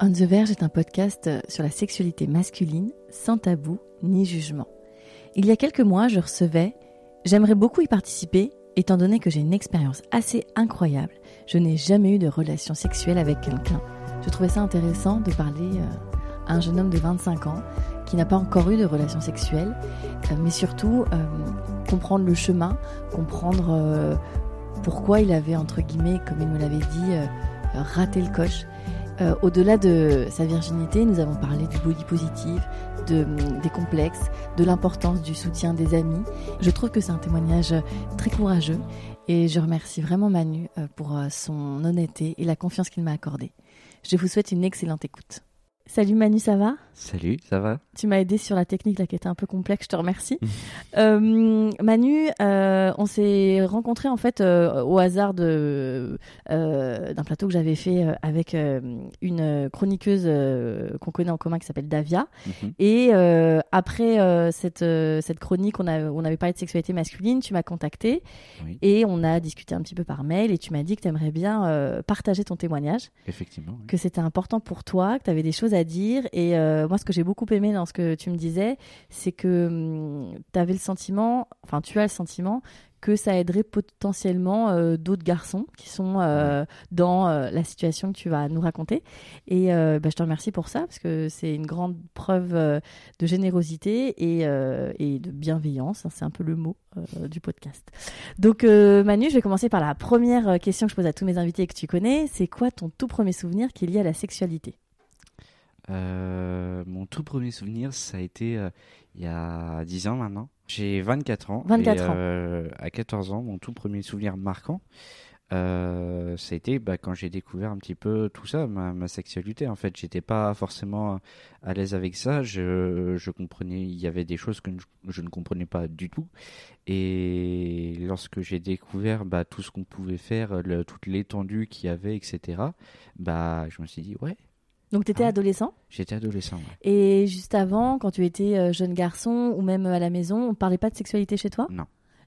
On the Verge est un podcast sur la sexualité masculine, sans tabou ni jugement. Il y a quelques mois, je recevais J'aimerais beaucoup y participer, étant donné que j'ai une expérience assez incroyable. Je n'ai jamais eu de relation sexuelle avec quelqu'un. Je trouvais ça intéressant de parler euh, à un jeune homme de 25 ans qui n'a pas encore eu de relation sexuelle, euh, mais surtout euh, comprendre le chemin, comprendre pourquoi il avait, entre guillemets, comme il me l'avait dit, raté le coche. Euh, Au-delà de sa virginité, nous avons parlé du body positive, de, des complexes, de l'importance du soutien des amis. Je trouve que c'est un témoignage euh, très courageux et je remercie vraiment Manu euh, pour euh, son honnêteté et la confiance qu'il m'a accordée. Je vous souhaite une excellente écoute. Salut Manu, ça va? Salut, ça va? Tu m'as aidé sur la technique là qui était un peu complexe, je te remercie. Euh, Manu, euh, on s'est rencontrés en fait euh, au hasard de d'un plateau que j'avais fait avec une chroniqueuse qu'on connaît en commun qui s'appelle Davia. Mhm. Et après cette cette chronique, on a on avait parlé de sexualité masculine. Tu m'as contacté Oui. et on a discuté un petit peu par mail et tu m'as dit que tu aimerais bien partager ton témoignage Effectivement. oui. que c'était important pour toi, que tu avais des choses à dire. Et euh, moi, ce que j'ai beaucoup aimé dans ce que tu me disais, c'est que tu avais le sentiment, enfin, tu as le sentiment que ça aiderait potentiellement euh, d'autres garçons qui sont euh, dans euh, la situation que tu vas nous raconter. Et bah, je te remercie pour ça, parce que c'est une grande preuve de générosité et, et de bienveillance. hein, c'est un peu le mot du podcast. Donc, Manu, je vais commencer par la première question que je pose à tous mes invités et que tu connais. C'est quoi ton tout premier souvenir qui est lié à la sexualité? Euh, mon tout premier souvenir, ça a été euh, il y a 10 ans maintenant. J'ai 24 ans. 24 et, ans. euh, à 14 ans, mon tout premier souvenir marquant, ça a été bah, quand j'ai découvert un petit peu tout ça, ma, ma sexualité. En fait, j'étais pas forcément à l'aise avec ça. Je, je comprenais, il y avait des choses que je, je ne comprenais pas du tout. Et lorsque j'ai découvert bah, tout ce qu'on pouvait faire, le- toute l'étendue qu'il y avait, etc., bah, je me suis dit, ouais, Donc, tu étais Ah. adolescent j'étais adolescent. ouais. et juste avant, quand tu étais euh, jeune garçon ou même à la maison, on parlait pas de sexualité chez toi? Non.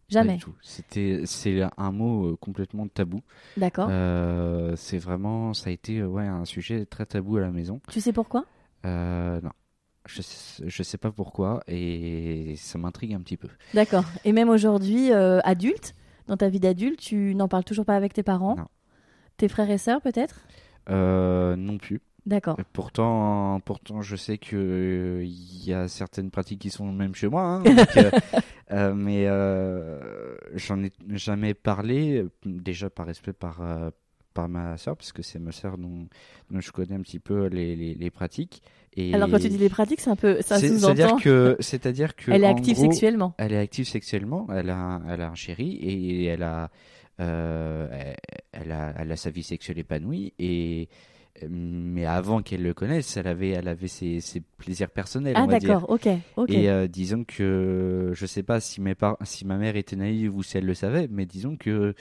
Jamais. C'était, c'est un mot euh, complètement tabou. D'accord. Euh, c'est vraiment, ça a été euh, ouais, un sujet très tabou à la maison. Tu sais pourquoi? Euh, non. Je sais, je sais pas pourquoi et ça m'intrigue un petit peu. D'accord. Et même aujourd'hui, euh, adulte, dans ta vie d'adulte, tu n'en parles toujours pas avec tes parents? Non. Tes frères et sœurs peut-être? Euh, non plus. D'accord. Pourtant, pourtant, je sais que euh, il y a certaines pratiques qui sont même chez moi. hein, donc, euh, euh, mais euh, j'en ai jamais parlé, euh, déjà par respect par, euh, par ma sœur, parce que c'est ma sœur dont, dont je connais un petit peu les, les, les pratiques. Et Alors quand tu dis les pratiques, c'est un peu, ça sous-entend. C'est-à-dire que, c'est-à-dire que, Elle est active gros, sexuellement. Elle est active sexuellement. Elle a, un- elle a un chéri et elle a, euh, elle a, elle a sa vie sexuelle épanouie et mais avant qu'elle le connaisse, elle avait, elle avait ses, ses plaisirs personnels, Ah d'accord, ok. Et euh, disons que je sais pas si mes par- si ma mère était naïve ou si elle le savait, mais disons que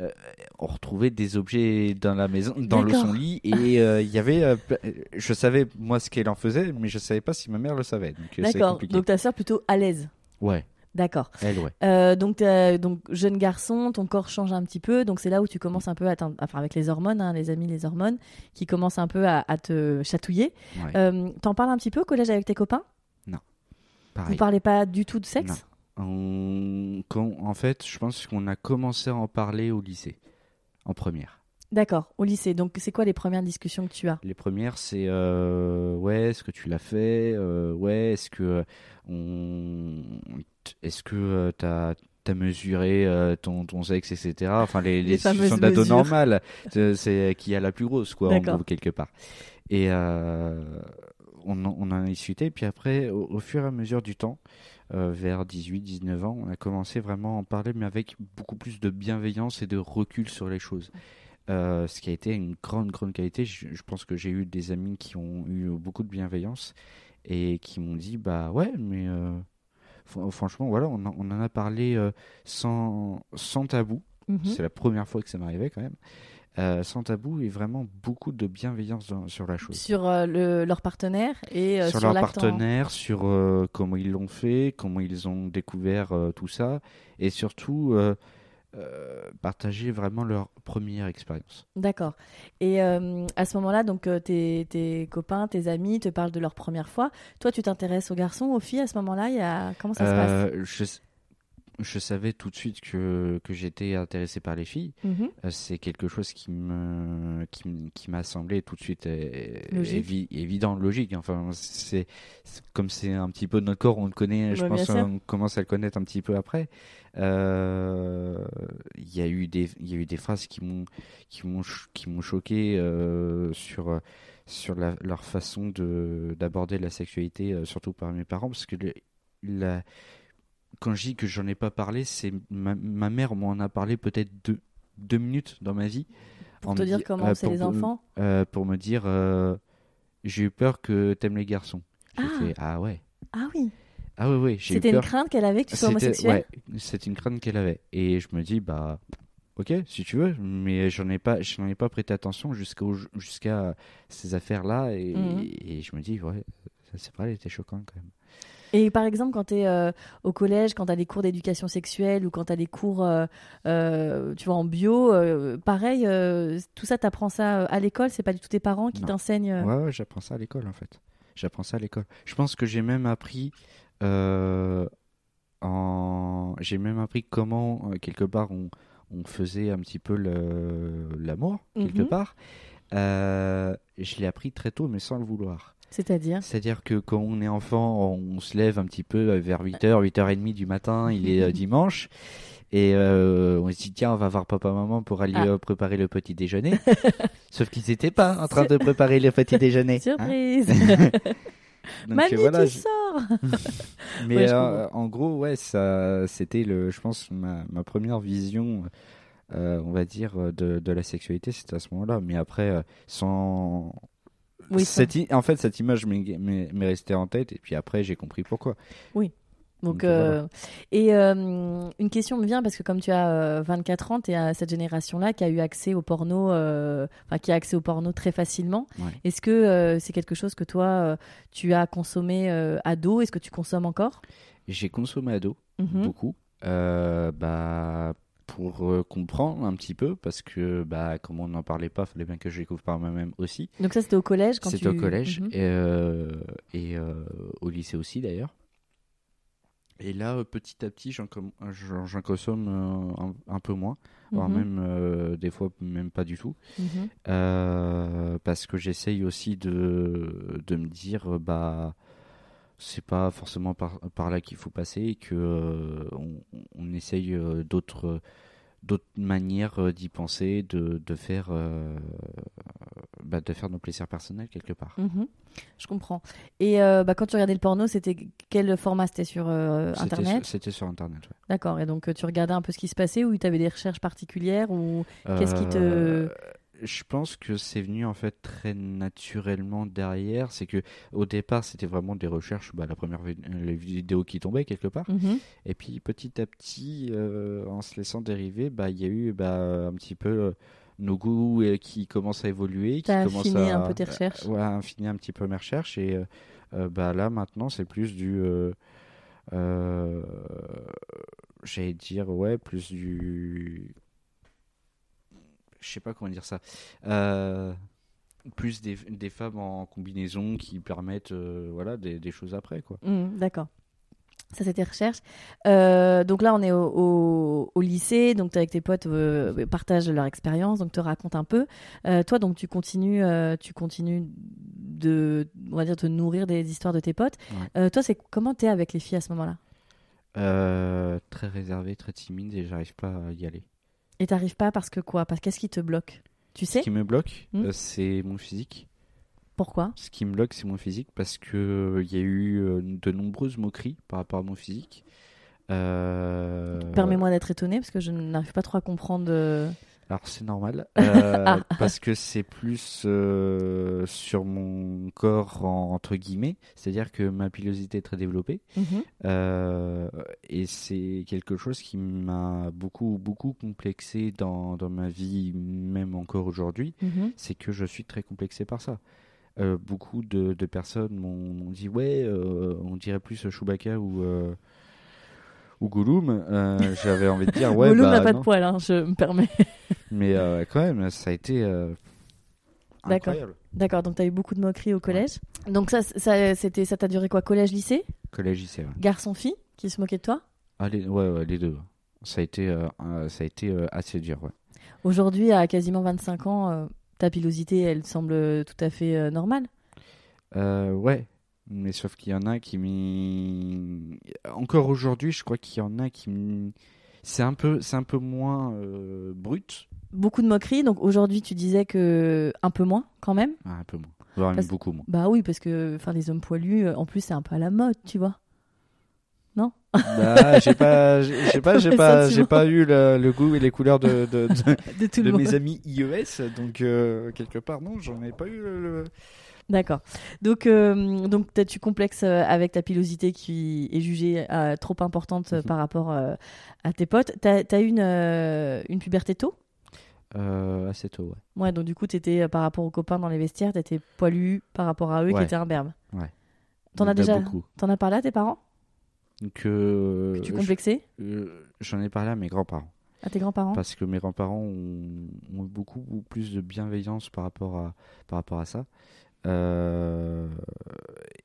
euh, on retrouvait des objets dans la maison, dans le son lit, et euh, il y avait, je savais moi ce qu'elle en faisait, mais je savais pas si ma mère le savait. D'accord. Donc ta sœur plutôt à l'aise. Ouais, D'accord. elle ouais. Euh, donc, donc jeune garçon, ton corps change un petit peu, donc c'est là où tu commences un peu à, enfin avec les hormones, hein, les amis, les hormones, qui commencent un peu à, à te chatouiller. ouais. Euh, T'en parles un petit peu au collège avec tes copains? Vous Pareil. parlez pas du tout de sexe? On- quand- en fait, je pense qu'on a commencé à en parler au lycée, en première. D'accord, au lycée. Donc c'est quoi les premières discussions que tu as? Les premières, c'est euh, ouais, est-ce que tu l'as fait? Euh, Ouais, est-ce que on, est-ce que euh, t'as t'as mesuré euh, ton ton sexe, etc. Enfin les Les d'ado normales, c'est qui a la plus grosse quoi, en gros quelque part. Et euh, on en, on a discuté. Puis après, au, au fur et à mesure du temps, euh, vers 18-19 ans, on a commencé vraiment à en parler, mais avec beaucoup plus de bienveillance et de recul sur les choses. Euh, ce qui a été une grande, grande qualité. Je, je pense que j'ai eu des amis qui ont eu beaucoup de bienveillance et qui m'ont dit bah ouais, mais euh, fr- franchement, voilà, on, en- on en a parlé euh, sans, sans tabou. Mhm. C'est la première fois que ça m'arrivait quand même. Sans tabou et vraiment beaucoup de bienveillance dans- sur la chose. Sur le- leur partenaire et sur, sur, leur partenaire, sur comment ils l'ont fait, comment ils ont découvert tout ça, et surtout euh, partager vraiment leur première expérience. D'accord. Et euh, à ce moment-là, donc euh, tes, tes copains, tes amis te parlent de leur première fois. Toi, tu t'intéresses aux garçons, aux filles à ce moment-là? Il y a... Comment ça se passe? Je, je savais tout de suite que, que j'étais intéressé par les filles. Mhm. Euh, C'est quelque chose qui me qui, m'a semblé tout de suite euh, Logique. évident, logique. Enfin, c'est comme c'est un petit peu notre corps, on le connaît. Je Ouais, pense qu'on commence à le connaître un petit peu après. Euh, Il y a eu des il y a eu des phrases qui m'ont qui m'ont qui m'ont choqué euh, sur sur la- leur façon de d'aborder la sexualité, euh, surtout par mes parents, parce que le- la quand je dis que j'en ai pas parlé, c'est ma, ma mère m'en a parlé peut-être deux, deux minutes dans ma vie. Pour te dire di- comment euh, c'est les enfants euh, Pour me dire, euh, j'ai eu peur que t'aimes les garçons. Ah. fait, ah ouais. Ah oui. Ah j'ai eu C'était une crainte qu'elle avait que tu sois homosexuel ouais, c'est une crainte qu'elle avait. Et je me dis, bah, ok, si tu veux, mais j'en ai pas, je n'en ai pas prêté attention jusqu'au, jusqu'à ces affaires-là. Et, Mhm. et je me dis, ouais, c'est vrai, elle était choquante quand même. Et par exemple, quand tu es au collège, quand tu as des cours d'éducation sexuelle ou quand tu as des cours, euh, euh, tu vois, en bio, euh, pareil, euh, tout ça, tu apprends ça euh, à l'école? C'est pas du tout tes parents qui t'enseignent euh, Ouais, ouais, j'apprends ça à l'école en fait. J'apprends ça à l'école. Je pense que j'ai même appris euh, en... j'ai même appris comment euh, quelque part on, on faisait un petit peu le- l'amour quelque Mhm. part. Euh, je l'ai appris très tôt mais sans le vouloir. C'est-à-dire C'est-à-dire que quand on est enfant, on se lève un petit peu vers 8h, 8h30 du matin, il est euh, dimanche. Et euh, on se dit, tiens, on va voir papa, maman pour aller Ah. euh, préparer le petit déjeuner. Sauf qu'ils n'étaient pas en train de préparer le petit déjeuner. hein. Surprise Donc, Mamie, euh, voilà, tu je- sors Mais Ouais, euh, en gros, ouais, ça, c'était le, je pense, ma, ma première vision, euh, on va dire, de, de la sexualité, c'était à ce moment-là. Mais après, euh, sans. Oui, cette i- en fait, cette image m'est restée en tête, et puis après, j'ai compris pourquoi. Donc, Donc, voilà. euh, et euh, une question me vient parce que comme tu as euh, 24 ans, tu es à cette génération-là qui a eu accès au porno, euh, enfin qui a accès au porno très facilement. Ouais. Est-ce que c'est quelque chose que toi tu as consommé ado? Est-ce que tu consommes encore? J'ai consommé ado, Mhm. beaucoup, bah, pour euh, comprendre un petit peu, parce que, bah, comme on n'en parlait pas, fallait bien que je découvre par moi-même aussi. Donc ça c'était au collège quand C'était tu... au collège Mhm. et, euh, et euh, au lycée aussi d'ailleurs. Et là, petit à petit, j'en com- j'en- j'en consomme un, un peu moins, voire Mhm. même des fois même pas du tout, Mhm. Parce que j'essaye aussi de, de me dire, bah, c'est pas forcément par, par là qu'il faut passer, et que euh, on, on essaye euh, d'autres d'autres manières euh, d'y penser, de, de faire euh, bah, de faire nos plaisirs personnels quelque part. Mhm. Je comprends. Et euh, bah, quand tu regardais le porno, c'était quel format? C'était sur Internet? C'était sur Internet. ouais. D'accord. Et donc tu regardais un peu ce qui se passait ou tu avais des recherches particulières ou Qu'est-ce qui te- Je pense que c'est venu en fait très naturellement derrière. C'est que au départ c'était vraiment des recherches, bah, la première les vidéos qui tombaient quelque part. Mhm. Et puis petit à petit, euh, en se laissant dériver, bah il y a eu bah, un petit peu euh, nos goûts euh, qui commencent à évoluer, qui commencent affiné à un peu tes recherches. ouais, affiner un petit peu mes recherches et bah là maintenant c'est plus du j'allais dire ouais plus du je sais pas comment dire ça Euh, plus des, des femmes en combinaison qui permettent euh, voilà des, des choses après quoi Mhm, D'accord. Ça, c'était recherche. Euh, donc là, on est au, au- au lycée, donc tu avec tes potes, euh, partagent leur expérience, donc te racontent un peu. Euh, toi, donc tu continues, tu continues de, on va dire, te nourrir des histoires de tes potes. Ouais. Toi, c'est comment t'es avec les filles à ce moment-là? Très réservé très timide et j'arrive pas à y aller Et t'arrives pas parce que quoi? Parce qu'est-ce qui te bloque? Tu sais? ce qui me bloque Hmm? euh, c'est mon physique pourquoi? Ce qui me bloque, c'est mon physique parce que euh, il y a eu euh, de nombreuses moqueries par rapport à mon physique. Euh, Permets-moi d'être étonnée parce que je n'arrive pas trop à comprendre. Alors c'est normal euh, parce que c'est plus euh, sur mon corps en- entre guillemets, c'est-à-dire que ma pilosité est très développée Mhm. euh, et c'est quelque chose qui m'a beaucoup beaucoup complexé dans, dans ma vie même encore aujourd'hui, Mhm. c'est que je suis très complexé par ça. Beaucoup de, de personnes m'ont dit ouais on dirait plus Chewbacca ou ou Gollum. Euh, J'avais envie de dire ouais Gollum bah, n'a pas non. de poils, hein, je me permets. Mais euh, quand même, ça a été euh, D'accord. incroyable. D'accord, donc tu as eu beaucoup de moqueries au collège. Donc ça, ça c'était, ça t'a duré quoi Collège, lycée? Collège lycée. Ouais. Garçon-fille qui se moquait de toi? Ah, les, ouais, ouais, les deux. Ça a été, euh, ça a été assez dur. Ouais. Aujourd'hui, à quasiment 25 ans, ta pilosité, elle semble tout à fait normale? Ouais. Mais sauf qu'il y en a qui m'y... Encore aujourd'hui, je crois qu'il y en a qui m'y- C'est un peu, c'est un peu moins euh, brut. Beaucoup de moqueries, donc aujourd'hui tu disais que un peu moins quand même. Ah, un peu moins. Voire Parce- beaucoup moins. Bah oui, parce que enfin les hommes poilus, euh, en plus c'est un peu à la mode, tu vois. Bah, j'ai pas, j'ai pas, j'ai pas, j'ai pas eu le, le goût et les couleurs de, de, de, mes amis IES, donc euh, quelque part non, j'en ai pas eu le- le... D'accord. Donc, euh, donc peut-être tu complexes euh, avec ta pilosité qui est jugée euh, trop importante euh, Mhm. par rapport euh, à tes potes. T'as as eu une, une puberté tôt? Assez tôt, ouais. Ouais, donc du coup, t'étais par rapport aux copains dans les vestiaires, t'étais poilu par rapport à eux qui étaient imberbes. Ouais. T'en as Il y en a déjà. T'en as parlé à tes parents? Que, Que tu complexais? J'en ai parlé à mes grands-parents. À tes grands-parents? Parce que mes grands-parents ont, ont eu beaucoup, beaucoup plus de bienveillance par rapport à, par rapport à ça. Euh,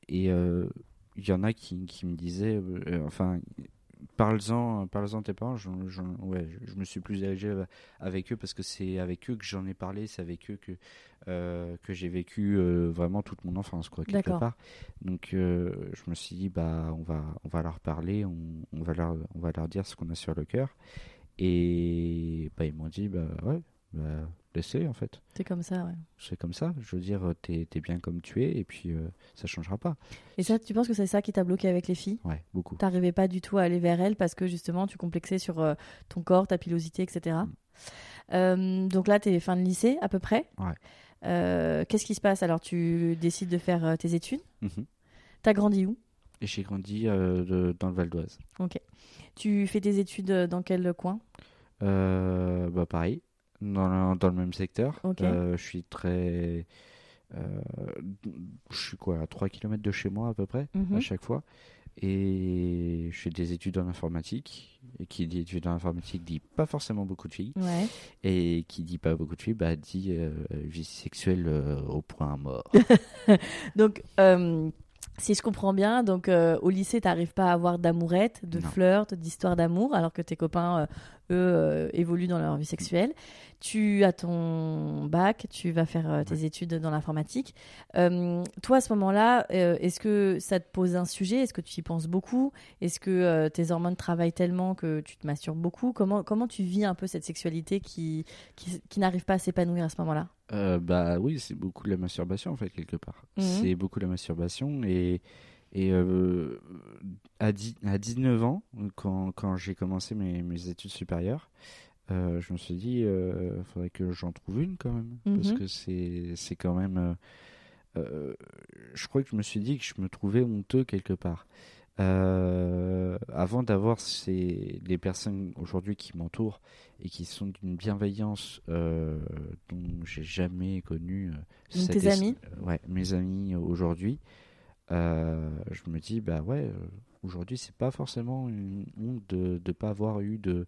et euh, il y en a qui, qui me disaient, euh, enfin, parle-en parle à tes parents. ouais, je, je me suis plus dirigé avec eux parce que c'est avec eux que j'en ai parlé, c'est avec eux que, euh, que j'ai vécu euh, vraiment toute mon enfance, quoi, quelque part. Donc euh, je me suis dit, bah, on va, on va leur parler, on, on va leur, on va leur dire ce qu'on a sur le cœur. Et bah, ils m'ont dit, bah ouais, bah, laissez en fait. C'est comme ça, ouais. C'est comme ça. Je veux dire, t'es es bien comme tu es et puis euh, ça changera pas. Et ça, tu penses que c'est ça qui t'a bloqué avec les filles? Ouais, beaucoup. T'arrivais pas du tout à aller vers elles parce que justement tu complexais sur euh, ton corps, ta pilosité, etc. Euh, donc là, t'es fin de lycée à peu près. Ouais. Euh, Qu'est-ce qui se passe? Alors tu décides de faire tes études. Mhm. T'as grandi où? Et j'ai grandi de- dans le Val d'Oise. Tu fais tes études dans quel coin? Bah pareil, dans le, dans le même secteur. Euh, je suis très... euh, je suis quoi, à 3 km de chez moi à peu près, Mhm. à chaque fois. Et je fais des études en informatique. Et qui dit études en informatique dit pas forcément beaucoup de filles. Ouais. Et qui dit pas beaucoup de filles, bah dit euh, vie sexuelle euh, au point mort. Donc si je comprends bien, donc euh, au lycée, t'arrives pas à avoir d'amourette, de Non. flirt, d'histoire d'amour, alors que tes copains, euh, eux, euh, évoluent dans leur vie sexuelle. Tu as ton bac, tu vas faire tes études dans l'informatique. Toi, à ce moment-là, est-ce que ça te pose un sujet? Est-ce que tu y penses beaucoup? Est-ce que tes hormones travaillent tellement que tu te masturbes beaucoup? Comment, comment tu vis un peu cette sexualité qui, qui, qui n'arrive pas à s'épanouir à ce moment-là? Euh, bah oui, c'est beaucoup de la masturbation en fait quelque part. Mhm. C'est beaucoup de la masturbation et et euh, à, à 19 ans quand, quand j'ai commencé mes, mes études supérieures, euh, je me suis dit euh, faudrait que j'en trouve une quand même parce Mhm. que c'est c'est quand même euh, je crois que je me suis dit que je me trouvais honteux quelque part. Euh, avant d'avoir ces les personnes aujourd'hui qui m'entourent et qui sont d'une bienveillance euh, dont j'ai jamais connu. euh, tes es- amis Ouais, mes amis euh, aujourd'hui. euh, je me dis bah ouais, euh, aujourd'hui c'est pas forcément une honte de ne pas avoir eu de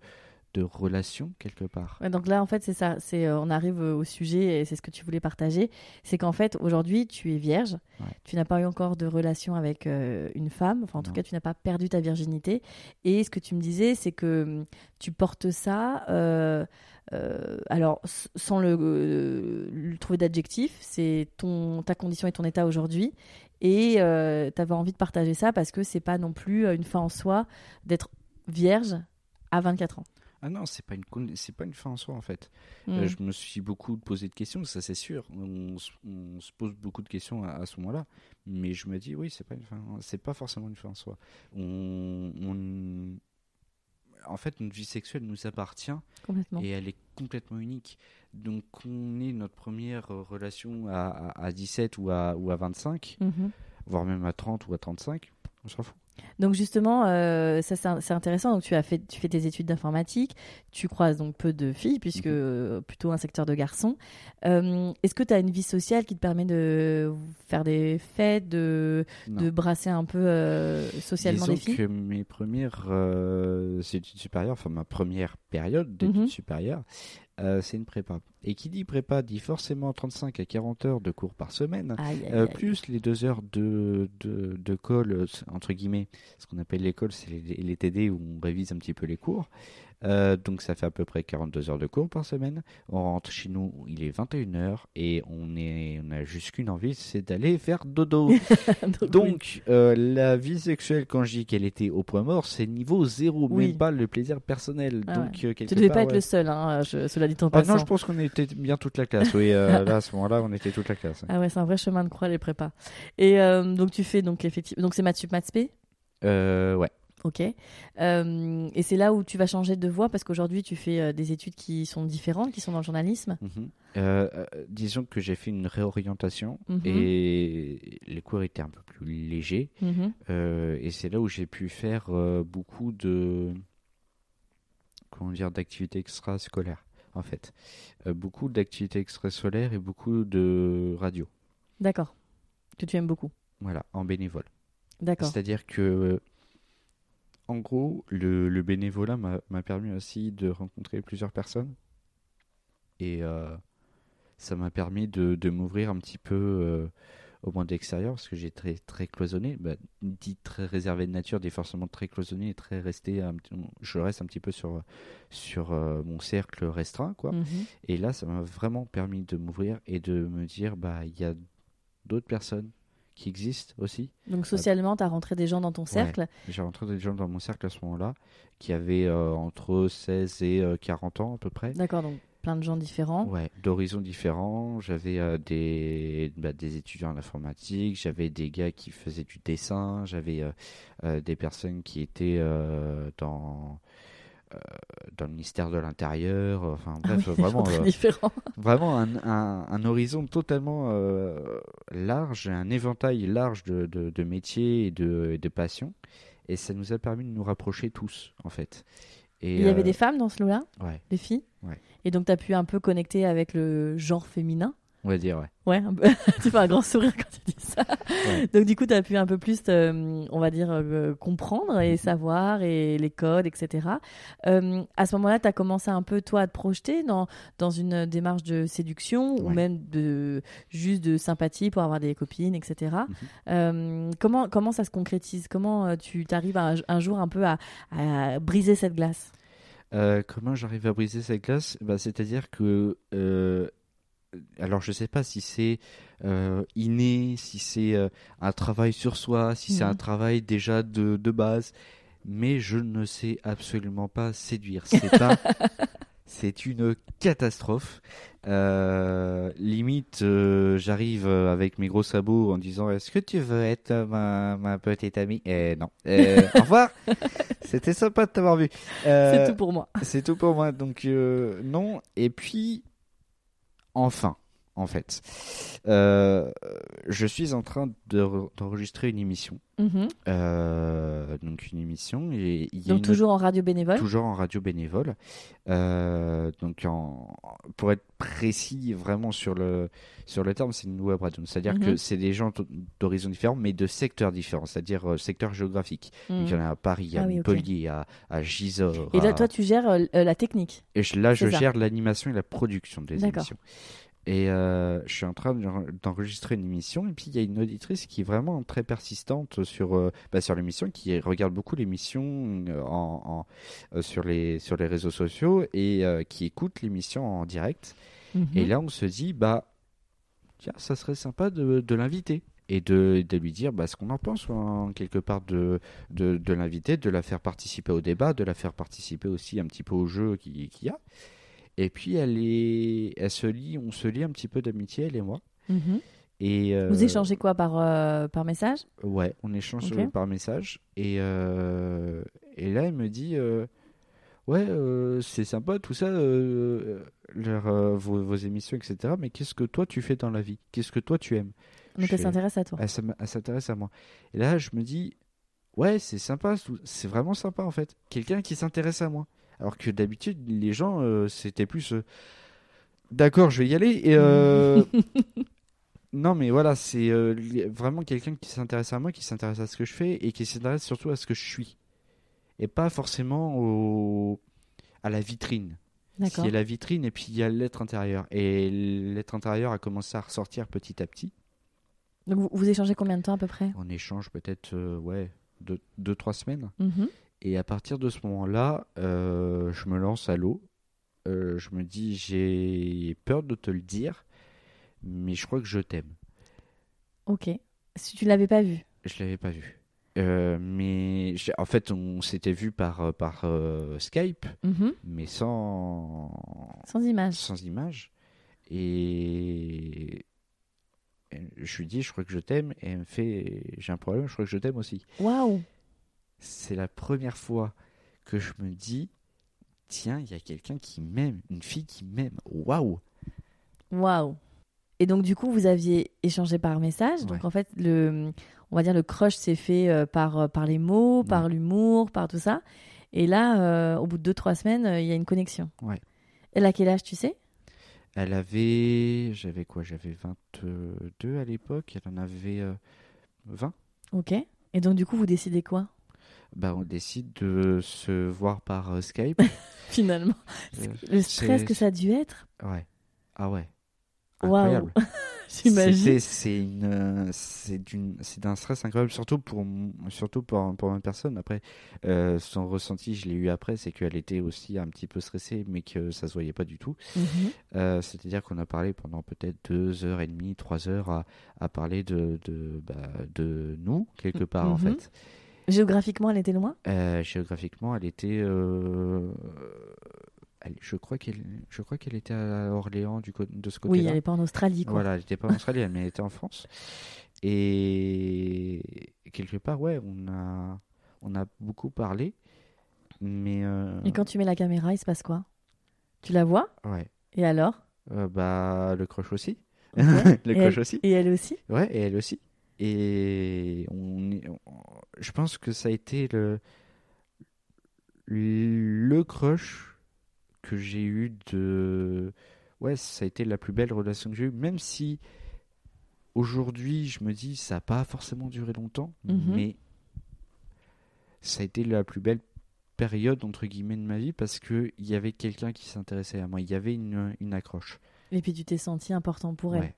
de relation quelque part. Ouais, donc là, en fait, c'est ça. C'est, euh, on arrive euh, au sujet et c'est ce que tu voulais partager. C'est qu'en fait, aujourd'hui, tu es vierge. Ouais. Tu n'as pas eu encore de relation avec euh, une femme. Enfin, en tout cas, tu n'as pas perdu ta virginité. Et ce que tu me disais, c'est que hum, tu portes ça. euh, euh, alors, sans le, euh, le trouver d'adjectif, c'est ton ta condition et ton état aujourd'hui. Et tu avais envie de partager ça parce que c'est pas non plus euh, une fin en soi d'être vierge à 24 ans. Ah non, c'est pas une c'est pas une fin en soi en fait. Mm. Euh, je me suis beaucoup posé de questions, ça c'est sûr. On, se- on se pose beaucoup de questions à, à ce moment-là, mais je me dis oui, c'est pas une fin, c'est pas forcément une fin en soi. On, on- en fait, notre vie sexuelle nous appartient Complètement. et elle est complètement unique. Donc, qu'on ait notre première euh, relation à, à, à 17 ou à, ou à 25, Mhm. voire même à 30 ou à 35, on s'en fout. Donc justement, euh, ça c'est intéressant. Donc tu as fait, tu fais tes études d'informatique, tu croises donc peu de filles puisque Mhm. plutôt un secteur de garçons. Euh, Est-ce que tu as une vie sociale qui te permet de faire des fêtes, de, de brasser un peu euh, socialement Disons des filles? que mes premières euh, études supérieures, enfin ma première période d'études Mhm. supérieures, euh, c'est une prépa. Et qui dit prépa dit forcément 35 à 40 heures de cours par semaine. Aïe, aïe, Euh, plus les deux heures de, de, de colle, entre guillemets, ce qu'on appelle l'école, c'est les, les TD où on révise un petit peu les cours. Euh, donc ça fait à peu près 42 heures de cours par semaine. On rentre chez nous, il est 21h et on, est, on a juste qu'une envie, c'est d'aller faire dodo. Donc, euh, la vie sexuelle, quand je dis qu'elle était au point mort, c'est niveau zéro, Oui. même pas le plaisir personnel. Ah donc euh, tu quelque devais pas être le seul, hein, je- cela dit en Ah passant. non, je pense qu'on était bien toute la classe. Oui, là à ce moment-là, on était toute la classe. Ah ouais, c'est un vrai chemin de croix les prépas. Et donc tu fais donc effectivement, donc c'est maths sup maths spé. Euh, ouais. Ok. Euh, et c'est là où tu vas changer de voie parce qu'aujourd'hui tu fais euh, des études qui sont différentes, qui sont dans le journalisme. Mhm. Euh, euh, disons que j'ai fait une réorientation Mhm. et les cours étaient un peu plus légers. Mhm. Et c'est là où j'ai pu faire beaucoup de comment dire d'activités extrascolaires en fait. Beaucoup d'activités extrascolaires et beaucoup de radio. D'accord. Que tu aimes beaucoup. Voilà, en bénévole. D'accord. C'est-à-dire que en gros, le, le bénévolat m'a permis aussi de rencontrer plusieurs personnes et euh, ça m'a permis de, de m'ouvrir un petit peu euh, au monde extérieur parce que j'ai très très cloisonné, bah, dit très réservé de nature, dit forcément très cloisonné et très resté, un je reste un petit peu sur sur euh, mon cercle restreint quoi. Mhm. Et là, ça m'a vraiment permis de m'ouvrir et de me dire bah il y a d'autres personnes qui existent aussi. Donc socialement, tu as rentré des gens dans ton cercle. J'ai rentré des gens dans mon cercle à ce moment-là qui avaient euh, entre 16 et euh, 40 ans à peu près. D'accord, donc plein de gens différents. Ouais, d'horizons différents. J'avais euh, des, bah, des étudiants en informatique, j'avais des gars qui faisaient du dessin, j'avais euh, euh, des personnes qui étaient euh, dans, euh, dans le ministère de l'Intérieur. Enfin Ah bref, oui, vraiment, euh, vraiment un, un, un horizon totalement euh, large, un éventail large de, de, de métiers et de, de passions. Et ça nous a permis de nous rapprocher tous, en fait. Et, Il y avait euh, des femmes dans ce lot-là, Ouais, des filles? Ouais. Et donc tu as pu un peu connecter avec le genre féminin? On va dire, ouais. Ouais, tu fais un grand sourire quand tu dis ça. Ouais. Donc du coup, tu as pu un peu plus, euh, on va dire, euh, comprendre et savoir et les codes, etc. Euh, à ce moment-là, tu as commencé un peu, toi, à te projeter dans, dans une démarche de séduction ou même de juste de sympathie pour avoir des copines, etc. Mhm. Euh, comment, comment ça se concrétise? Comment tu t'arrives un, un jour un peu à, à briser cette glace? Comment j'arrive à briser cette glace? Bah, C'est-à-dire que. Alors, je sais pas si c'est euh, inné, si c'est euh, un travail sur soi, si c'est Mhm. un travail déjà de, de base, mais je ne sais absolument pas séduire. C'est C'est une catastrophe. Euh, limite, j'arrive avec mes gros sabots en disant Est-ce que tu veux être ma, ma petite amie? Eh non. Au revoir. C'était sympa de t'avoir vu. C'est tout pour moi. c'est tout pour moi. Donc, non. Et puis, enfin, en fait, euh, je suis en train de re- d'enregistrer une émission. Mhm. Euh, donc, une émission. Et y Donc une- toujours en radio bénévole toujours en radio bénévole. Euh, donc, en, pour être précis vraiment sur le, sur le terme, c'est une web radio. C'est-à-dire Mhm. que c'est des gens d'horizons différents, mais de secteurs différents, c'est-à-dire euh, secteur géographique. Donc, il y en Mhm. a à Paris, à Ah. Montpellier, à, à Gisors. Et là, à- toi, tu gères la technique. et je- là, je ça. gère l'animation et la production des émissions. Et euh, je suis en train d'en- d'enregistrer une émission. Et puis, il y a une auditrice qui est vraiment très persistante sur, euh, bah, sur l'émission, qui regarde beaucoup l'émission euh, en, en- sur, les, sur les réseaux sociaux et euh, qui écoute l'émission en direct. Mhm. Et là, on se dit, bah, tiens, ça serait sympa de, de l'inviter. Et de, de lui dire bah, ce qu'on en pense, en quelque part, de, de, de l'inviter, de la faire participer au débat, de la faire participer aussi un petit peu au jeu qui- qu'il y a. Et puis, elle, est, elle se lie, on se lie un petit peu d'amitié, elle et moi. Mhm. Et, euh, Vous échangez quoi par, euh, par message? Ouais, on échange Ok. euh, par message. Et, euh, et là, elle me dit ouais, c'est sympa tout ça, leur, vos, vos émissions, etc. Mais qu'est-ce que toi tu fais dans la vie? Qu'est-ce que toi tu aimes? Donc Je elle s'intéresse à toi. elle s'intéresse à moi. Et là, je me dis, ouais, c'est sympa, c'est vraiment sympa en fait. Quelqu'un qui s'intéresse à moi. Alors que d'habitude, les gens, euh, c'était plus, euh, d'accord, je vais y aller. Et euh, non, mais voilà, c'est vraiment quelqu'un qui s'intéresse à moi, qui s'intéresse à ce que je fais et qui s'intéresse surtout à ce que je suis. Et pas forcément au... à la vitrine. Il y a la vitrine et puis il y a l'être intérieur. Et l'être intérieur a commencé à ressortir petit à petit. Donc vous, vous échangez combien de temps à peu près? On échange peut-être, euh, ouais, deux, deux, trois semaines. Mhm. Et à partir de ce moment-là, euh, je me lance à l'eau. Euh, je me dis, j'ai peur de te le dire, mais je crois que je t'aime. Ok. Si tu l'avais pas vu. Je l'avais pas vu. Euh, mais en fait, on s'était vu par, par Skype, Mhm. mais sans, Sans image. sans image. Et et je lui dis, je crois que je t'aime. Et elle me fait, j'ai un problème, je crois que je t'aime aussi. Waouh. C'est la première fois que je me dis tiens, il y a quelqu'un qui m'aime, une fille qui m'aime. Waouh Waouh. Et donc du coup, vous aviez échangé par message. Donc Ouais. en fait, le, on va dire le crush s'est fait euh, par euh, par les mots, par l'humour, par tout ça. Et là, euh, au bout de deux trois semaines, il y a une connexion. Ouais. Elle a quel âge, tu sais? Elle avait. J'avais quoi? J'avais 22 à l'époque. Elle en avait euh, 20. Ok. Et donc du coup, vous décidez quoi? Bah, on décide de se voir par euh, Skype. Finalement, Euh, le stress que ça a dû être? ouais. Ah ouais. Waouh. Incroyable. J'imagine. C'est une, euh, c'est d'une, c'est d'un stress incroyable, surtout pour, surtout pour, pour ma personne. Après, euh, son ressenti, je l'ai eu après, c'est qu'elle était aussi un petit peu stressée, mais que ça se voyait pas du tout. Mhm. Euh, C'est-à-dire qu'on a parlé pendant peut-être deux heures et demie, trois heures à, à parler de, de, bah, de nous quelque part en fait. Géographiquement, elle était loin? Euh, géographiquement, elle était, euh, elle- je crois qu'elle, je crois qu'elle était à Orléans du de ce côté-là. Oui, elle n'est pas en Australie, quoi. Voilà, elle n'était pas en Australie, mais elle était en France. Et quelque part, ouais, on a, on a beaucoup parlé. Mais. euh, Et quand tu mets la caméra, il se passe quoi? Tu la vois? Ouais. Et alors? Euh, bah, le crush aussi. Le Et crush elle- aussi. Et elle aussi? Ouais, et elle aussi. Et on, je pense que ça a été le, le crush que j'ai eu de. Ouais, ça a été la plus belle relation que j'ai eue, même si aujourd'hui je me dis ça n'a pas forcément duré longtemps, Mhm. mais ça a été la plus belle période entre guillemets de ma vie parce que il y avait quelqu'un qui s'intéressait à moi, il y avait une, une accroche. Et puis tu t'es senti important pour elle. Ouais,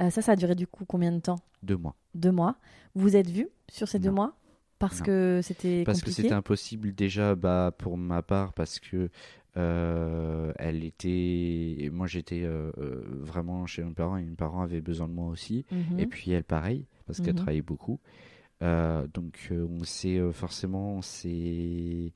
Euh, ça, ça a duré du coup combien de temps? Deux mois. Deux mois. Vous vous êtes vus sur ces deux mois? Parce Non. que c'était Parce que c'était impossible déjà bah, pour ma part parce que euh, elle était moi j'étais euh, vraiment chez mes parents et mes parents avaient besoin de moi aussi Mhm. et puis elle pareil parce qu'elle Mhm. travaillait beaucoup Euh, donc on s'est forcément on s'est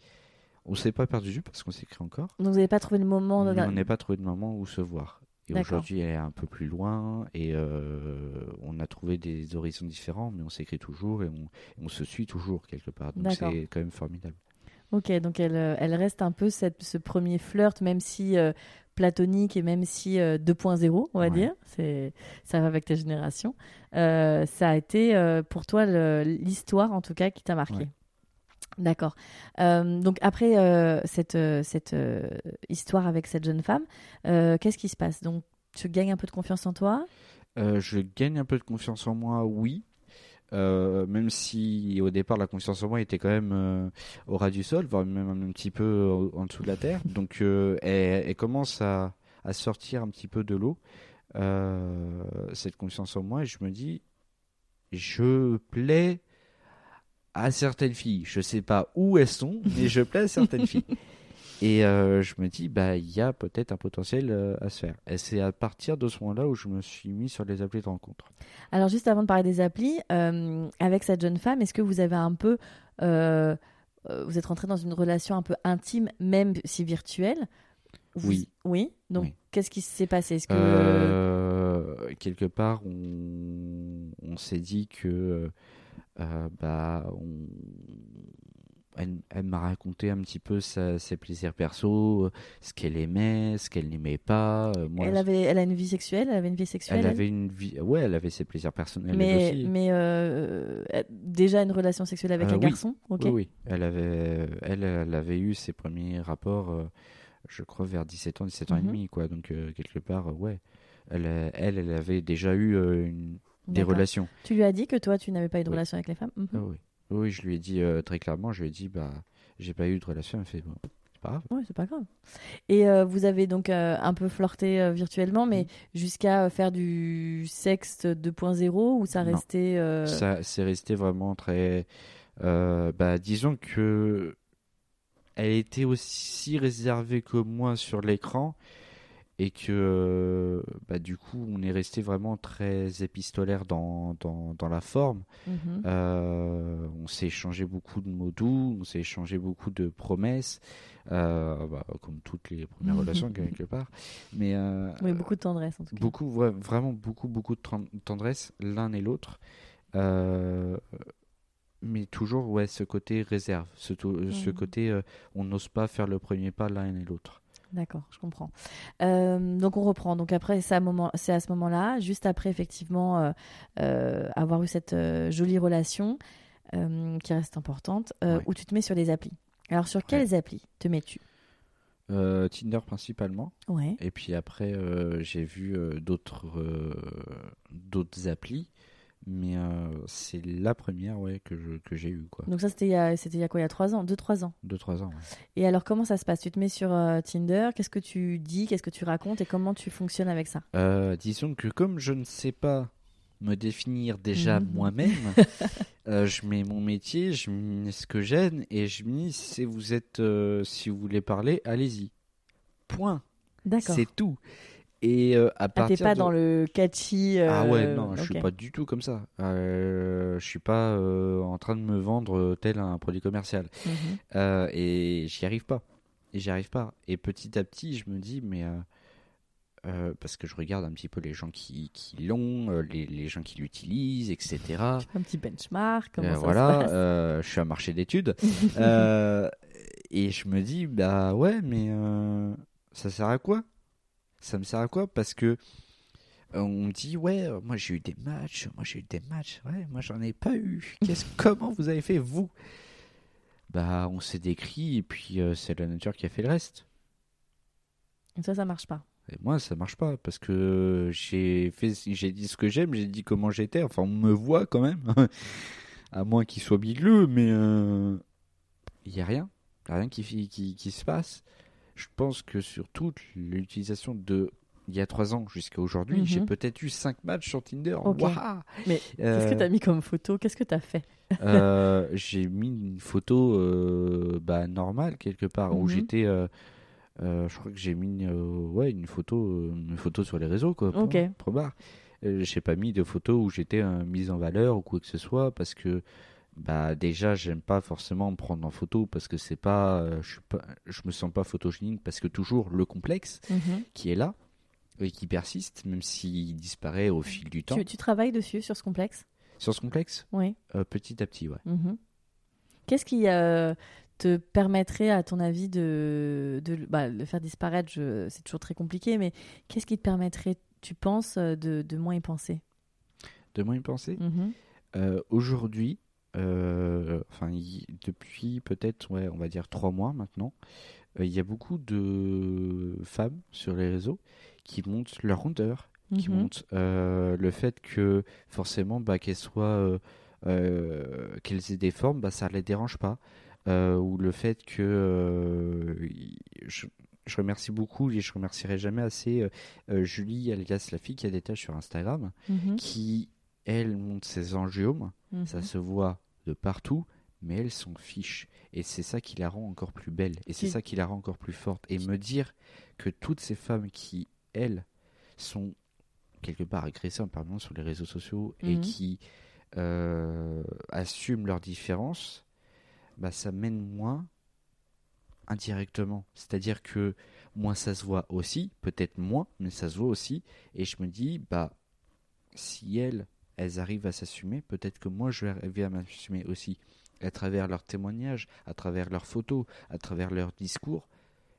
on s'est pas perdu parce qu'on s'écrit encore Donc vous n'avez pas trouvé le moment de... on n'est pas trouvé de moment où se voir et aujourd'hui elle est un peu plus loin et euh, on a trouvé des horizons différents mais on s'écrit toujours et on, on se suit toujours quelque part donc c'est quand même formidable Ok, donc elle, euh, elle reste un peu cette, ce premier flirt, même si euh, platonique et même si euh, 2.0, on va Ouais. dire, c'est ça va avec ta génération. Ça a été pour toi l'histoire, en tout cas, qui t'a marqué. Ouais. D'accord. Euh, donc après euh, cette, euh, cette histoire avec cette jeune femme, qu'est-ce qui se passe? Donc tu gagnes un peu de confiance en toi? Je gagne un peu de confiance en moi, oui. Même si au départ la confiance en moi était quand même au ras du sol, voire même un petit peu en dessous de la terre. Donc elle, elle commence à, à sortir un petit peu de l'eau, cette confiance en moi, et je me dis, je plais à certaines filles. Je sais pas où elles sont, mais je plais à certaines filles. Et euh, je me dis, bah, il y a peut-être un potentiel euh, à se faire. Et c'est à partir de ce moment-là où je me suis mis sur les applis de rencontre. Alors juste avant de parler des applis, euh, avec cette jeune femme, est-ce que vous avez un peu, vous êtes rentré dans une relation un peu intime, même si virtuelle? Vous- Oui. Oui? Donc Oui. qu'est-ce qui s'est passé? Est-ce que quelque part, on, on s'est dit que bah, on- elle, elle m'a raconté un petit peu sa- ses plaisirs perso, euh, ce qu'elle aimait, ce qu'elle n'aimait pas. euh, moi, elle avait, elle a une vie sexuelle, elle avait une vie sexuelle. elle elle? avait une vie, ouais, elle avait ses plaisirs personnels mais, aussi. mais euh, euh, déjà une relation sexuelle avec Euh, un oui. garçon, ok. Oui, oui. Elle avait, elle, elle avait eu ses premiers rapports, euh, je crois, vers 17 ans, 17 ans et Mhm. demi, quoi. Donc, euh, quelque part, euh, ouais. Elle, euh, elle, elle avait déjà eu euh, une- des relations. Tu lui as dit que toi, tu n'avais pas eu de Oui. relation avec les femmes? Ah oui. Oui, je lui ai dit euh, très clairement, je lui ai dit, bah, j'ai pas eu de relation. Elle fait, bon, c'est pas grave. Ouais, c'est pas grave. Et euh, vous avez donc euh, un peu flirté virtuellement, mais jusqu'à faire du sexe 2.0 ou ça restait. Ça, c'est resté vraiment très. bah, disons que elle était aussi réservée que moi sur l'écran et que euh, bah, du coup on est resté vraiment très épistolaire dans, dans, dans la forme. mhm. Euh, on s'est échangé beaucoup de mots doux, on s'est échangé beaucoup de promesses, euh, bah, comme toutes les premières relations quelque part. Mais euh, Oui, beaucoup de tendresse en tout cas. Beaucoup, ouais, vraiment beaucoup, beaucoup de tendresse l'un et l'autre. Mais toujours, ouais, ce côté réserve, ce, Mhm. côté on n'ose pas faire le premier pas l'un et l'autre. D'accord, je comprends. Euh, donc on reprend. Donc après, c'est à, moment, c'est à ce moment-là, juste après effectivement euh, euh, avoir eu cette jolie relation qui reste importante, Ouais. où tu te mets sur les applis. Alors sur quelles applis te mets-tu? Tinder principalement. Ouais. Et puis après, j'ai vu d'autres d'autres applis. Mais euh, c'est la première ouais, que je- que j'ai eue, quoi. Donc ça, c'était il y a, c'était il y a quoi Il y a trois ans, deux, trois ans. Deux, trois ans. ouais. Et alors, comment ça se passe? Tu te mets sur euh, Tinder, qu'est-ce que tu dis, qu'est-ce que tu racontes et comment tu fonctionnes avec ça? Euh, disons que comme je ne sais pas me définir déjà Mhm. moi-même, euh, je mets mon métier, je mets ce que j'aime et je me dis si vous êtes, euh, si vous voulez parler, allez-y. Point. D'accord. C'est tout. Et euh, à Ah, partir t'es pas de... dans le catchy. euh, Ah ouais, non, je suis pas du tout comme ça. Euh, je suis pas euh, en train de me vendre tel un produit commercial. Mhm. Euh, et j'y arrive pas. Et j'y arrive pas. Et petit à petit, je me dis, mais. euh, euh, parce que je regarde un petit peu les gens qui, qui l'ont, euh, les, les gens qui l'utilisent, etc. Un petit benchmark, comment Euh, ça voilà, se passe euh, je suis à marché d'études. Euh, et je me dis, bah ouais, mais euh, ça sert à quoi? Ça me sert à quoi? Parce que euh, on me dit, ouais, euh, moi j'ai eu des matchs, moi j'ai eu des matchs, ouais, moi j'en ai pas eu. Qu'est-ce, comment vous avez fait, vous? Bah, on s'est décrit, et puis euh, c'est la nature qui a fait le reste. Et ça, ça marche pas. Et moi, ça marche pas, parce que j'ai fait, j'ai dit ce que j'aime, j'ai dit comment j'étais, enfin, on me voit quand même, à moins qu'il soit bigleux, mais euh, il y a rien, y a rien qui, fi- qui, qui se passe. Je pense que sur toute l'utilisation de il y a trois ans jusqu'à aujourd'hui, Mhm. j'ai peut-être eu cinq matchs sur Tinder. Ok. Waouh Mais Euh, Qu'est-ce que t'as mis comme photo? Qu'est-ce que t'as fait? Euh, j'ai mis une photo euh, bah, normale quelque part où Mhm. j'étais. je crois que j'ai mis ouais, une photo, une photo sur les réseaux quoi. Point, Ok. point barre. Euh, j'ai pas mis de photo où j'étais mise en valeur ou quoi que ce soit parce que bah déjà j'aime pas forcément me prendre en photo parce que c'est pas, euh, je suis pas, je me sens pas photogénique parce que toujours le complexe Mhm. qui est là et qui persiste même s'il disparaît au fil du temps. tu, tu travailles dessus, sur ce complexe? Sur ce complexe, Oui. euh, petit à petit ouais. Mhm. Qu'est-ce qui euh, te permettrait, à ton avis, de, de bah, le faire disparaître? C'est toujours très compliqué, mais qu'est-ce qui te permettrait, tu penses, de, de moins y penser? De moins y penser? Mhm. Euh, Aujourd'hui, enfin y- depuis peut-être, ouais, on va dire trois mois maintenant, euh, il y a beaucoup de femmes sur les réseaux qui montent leur rondeur, qui Mhm. montrent euh, le fait que forcément, bah, qu'elles soient, euh, euh, qu'elles aient des formes, bah, ça les dérange pas, Euh, ou le fait que euh, je, je remercie beaucoup et je remercierai jamais assez euh, euh, Julie, alias la fille qui a des tâches sur Instagram, Mhm. qui elle monte ses angiomes. Mhm. Ça se voit de partout, mais elle s'en fiche. Et c'est ça qui la rend encore plus belle. Et c'est Qui- ça qui la rend encore plus forte. Et me dire que toutes ces femmes qui, elles, sont quelque part agressées en permanence sur les réseaux sociaux et Mhm. qui euh, assument leurs différences, bah, ça mène moins indirectement. C'est-à-dire que moi, ça se voit aussi, peut-être moins, mais ça se voit aussi. Et je me dis, bah, si elles, elles arrivent à s'assumer, peut-être que moi, je vais arriver à m'assumer aussi. à travers leurs témoignages, à travers leurs photos, à travers leurs discours,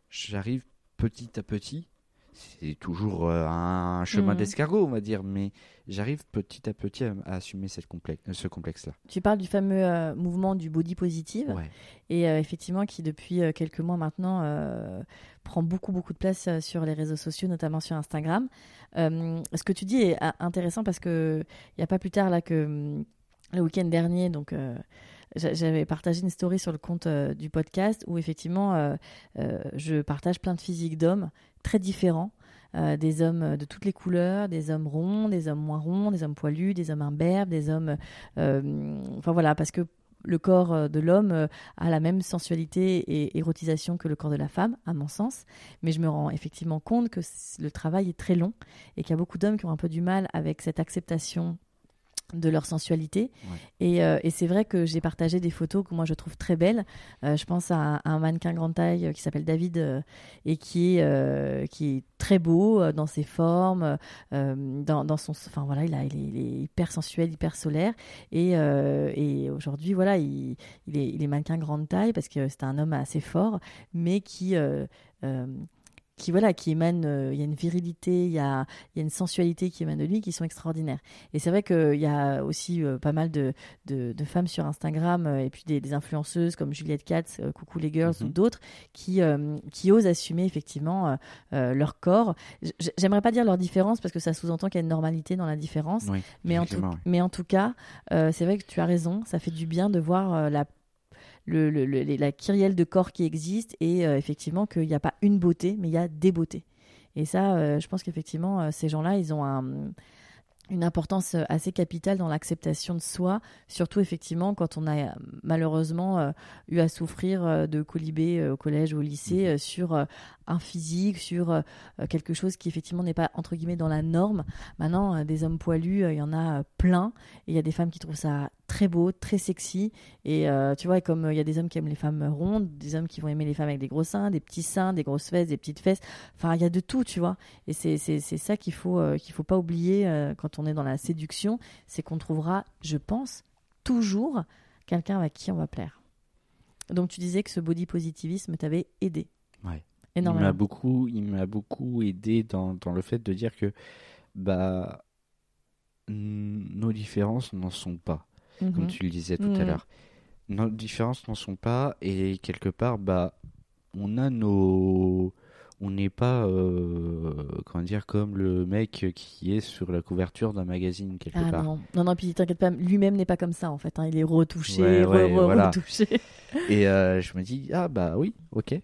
j'arrive petit à petit c'est toujours euh, un chemin Mhm. d'escargot, on va dire, mais j'arrive petit à petit à, à assumer cette complexe, ce complexe-là. Tu parles du fameux euh, mouvement du body positive Ouais. et euh, effectivement qui depuis euh, quelques mois maintenant euh, prend beaucoup beaucoup de place euh, sur les réseaux sociaux, notamment sur Instagram. Euh, ce que tu dis est euh, intéressant parce que il y a pas plus tard là que le week-end dernier, donc euh, j'avais partagé une story sur le compte euh, du podcast où effectivement euh, euh, je partage plein de physiques d'hommes très différents. des hommes de toutes les couleurs, des hommes ronds, des hommes moins ronds, des hommes poilus, des hommes imberbes, des hommes... enfin voilà, parce que le corps de l'homme a la même sensualité et érotisation que le corps de la femme, à mon sens. Mais je me rends effectivement compte que le travail est très long et qu'il y a beaucoup d'hommes qui ont un peu du mal avec cette acceptation de leur sensualité. Ouais. Et, euh, et c'est vrai que j'ai partagé des photos que moi je trouve très belles. Euh, je pense à un, à un mannequin grande taille euh, qui s'appelle David euh, et qui est, qui est très beau dans ses formes, dans, dans son, enfin voilà, il, a, il, est, il est hyper sensuel, hyper solaire. Et, et aujourd'hui, voilà, il, il, est, il est mannequin grande taille parce que c'est un homme assez fort, mais qui, qui voilà, qui émane. euh, il y a une virilité, il y a, il y a une sensualité qui émane de lui qui sont extraordinaires. Et c'est vrai qu'il y a aussi euh, pas mal de, de, de femmes sur Instagram euh, et puis des, des influenceuses comme Juliette Katz, Coucou les Girls Mhm. ou d'autres qui, qui osent assumer effectivement leur corps. J'aimerais pas dire leur différence parce que ça sous-entend qu'il y a une normalité dans la différence. Oui, Mais en, tout, mais en tout cas, c'est vrai que tu as raison, ça fait du bien de voir la, la kyrielle de corps qui existe et euh, effectivement qu'il n'y a pas une beauté, mais il y a des beautés. Et ça, euh, je pense qu'effectivement, euh, ces gens-là, ils ont un- une importance euh, assez capitale dans l'acceptation de soi, surtout effectivement quand on a euh, malheureusement euh, eu à souffrir euh, de colibés euh, au collège ou au lycée Mhm. sur un physique, sur quelque chose qui effectivement n'est pas entre guillemets dans la norme. Maintenant, des hommes poilus, il y en a plein, et il y a des femmes qui trouvent ça très beau, très sexy, et tu vois, et comme il y a des hommes qui aiment les femmes rondes, des hommes qui vont aimer les femmes avec des gros seins, des petits seins, des grosses fesses, des petites fesses, enfin il y a de tout, tu vois. Et c'est ça qu'il faut qu'il faut pas oublier quand on est dans la séduction, c'est qu'on trouvera, je pense, toujours quelqu'un avec qui on va plaire. Donc tu disais que ce body positivisme t'avait aidé. Ouais. Il Énormément. m'a beaucoup, il m'a beaucoup aidé dans, dans le fait de dire que bah nos différences n'en sont pas, comme Mhm. tu le disais tout Mhm. à l'heure. Nos différences n'en sont pas et quelque part bah on a nos on n'est pas euh, comment dire comme le mec qui est sur la couverture d'un magazine quelque Ah part. non, non, non, puis t'inquiète pas, lui-même n'est pas comme ça en fait. hein. Il est retouché, Ouais, ouais, re- re- voilà. retouché. Et euh, je me dis ah bah oui, OK. Mhm.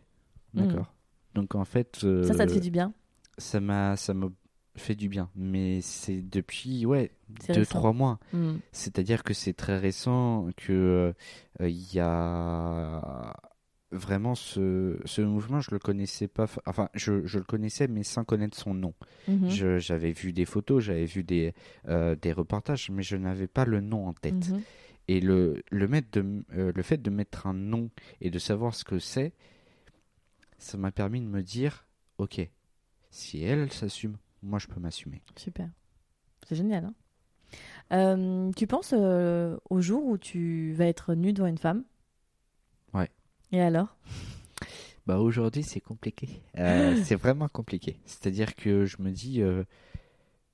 D'accord. Donc en fait Ça, ça te euh, fait du bien? ça m'a ça m'a fait du bien mais c'est depuis ouais deux récent. trois mois Mhm. c'est-à-dire que c'est très récent que euh, il y a vraiment ce, ce mouvement je le connaissais pas enfin je, je le connaissais mais sans connaître son nom. Je- j'avais vu des photos j'avais vu des euh, des reportages mais je n'avais pas le nom en tête Mhm. et le le mettre de euh, le fait de mettre un nom et de savoir ce que c'est ça m'a permis de me dire ok si elle, elle s'assume moi je peux m'assumer Super. C'est génial. hein. Euh, tu penses au jour où tu vas être nu devant une femme? Et alors? Bah aujourd'hui c'est compliqué. Euh, c'est vraiment compliqué. C'est-à-dire que je me dis, euh,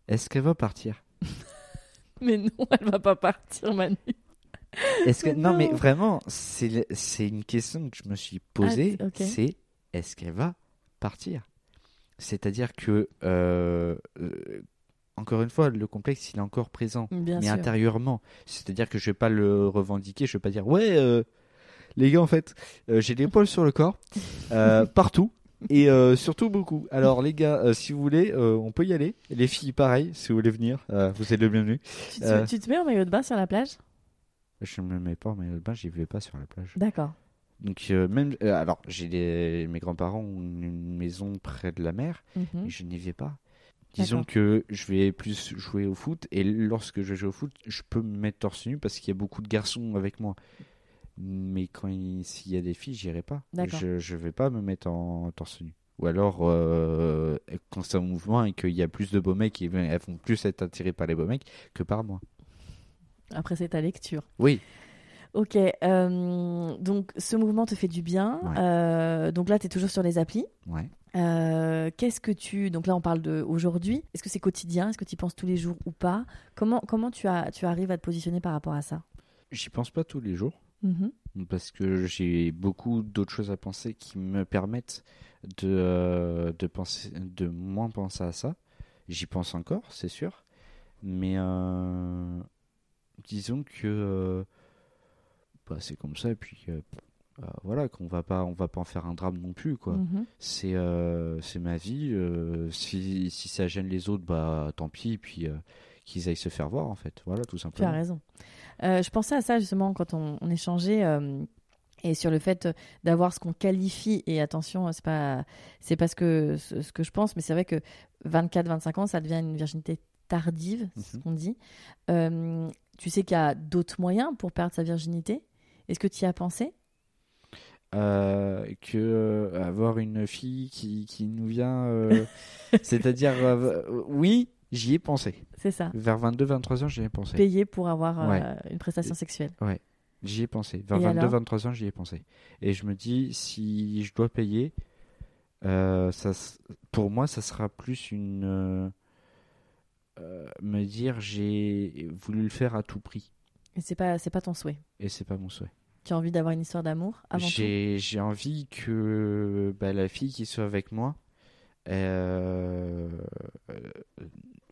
est-ce qu'elle va partir? Mais non, elle va pas partir, Manu. Est-ce que Mais non mais vraiment c'est une question que je me suis posée. Ah. C'est est-ce qu'elle va partir? C'est-à-dire que euh, encore une fois le complexe il est encore présent. Bien mais sûr. intérieurement. C'est-à-dire que je vais pas le revendiquer, je vais pas dire ouais les gars en fait euh, j'ai des poils sur le corps euh, partout et euh, surtout beaucoup. Alors les gars euh, si vous voulez euh, on peut y aller. Les filles pareil si vous voulez venir euh, vous êtes le bienvenu. Tu te, Euh. tu te mets en maillot de bain sur la plage? Je ne me mets pas en maillot de bain, j'y vais pas sur la plage. D'accord. Donc euh, même euh, alors j'ai des mes grands-parents ont une maison près de la mer Mhm. mais je n'y vais pas. Disons que je vais plus jouer au foot et lorsque je joue au foot, je peux me mettre torse nu parce qu'il y a beaucoup de garçons avec moi. Mais quand il- s'il y a des filles, j'irai pas. Je je vais pas me mettre en torse nu. Ou alors euh, quand c'est en mouvement et qu'il y a plus de beaux mecs, elles vont plus être attirées par les beaux mecs que par moi. Après, c'est ta lecture. Oui. Ok, euh, donc ce mouvement te fait du bien. Ouais. Euh, donc là, tu es toujours sur les applis. Ouais. Euh, Qu'est-ce que tu. Donc là, on parle de aujourd'hui. Est-ce que c'est quotidien? Est-ce que tu y penses tous les jours ou pas? Comment, comment tu, as, tu arrives à te positionner par rapport à ça? J'y pense pas tous les jours. Mhm. parce que j'ai beaucoup d'autres choses à penser qui me permettent de, euh, de, penser, de moins penser à ça. J'y pense encore, c'est sûr, mais euh, disons que euh, bah, c'est comme ça, et puis euh, voilà, qu'on va pas, on va pas en faire un drame non plus, quoi. Mhm. C'est c'est ma vie. si, si ça gêne les autres, bah tant pis, et puis qu'ils aillent se faire voir, en fait. Voilà, tout Tu as simplement. raison. Euh, je pensais à ça justement quand on, on échangeait. euh, et sur le fait d'avoir ce qu'on qualifie, et attention, c'est pas, c'est pas ce que, ce, que je pense, mais c'est vrai que 24-25 ans, ça devient une virginité tardive, c'est ce Mhm. qu'on dit. Euh, tu sais qu'il y a d'autres moyens pour perdre sa virginité? Est-ce que tu y as pensé? Euh, que euh, avoir une fille qui, qui nous vient, euh, c'est-à-dire, oui, j'y ai pensé. C'est ça. Vers 22-23 ans, j'y ai pensé. Payer pour avoir euh, Ouais. une prestation sexuelle. J'y ai pensé. Vers Et alors 22-23 ans, j'y ai pensé. Et je me dis, si je dois payer, euh, ça, pour moi, ça sera plus une. euh, me dire, j'ai voulu le faire à tout prix. Et c'est pas, pas ton souhait. Et c'est pas mon souhait. Tu as envie d'avoir une histoire d'amour avant tout. J'ai j'ai envie que bah, la fille qui soit avec moi, euh,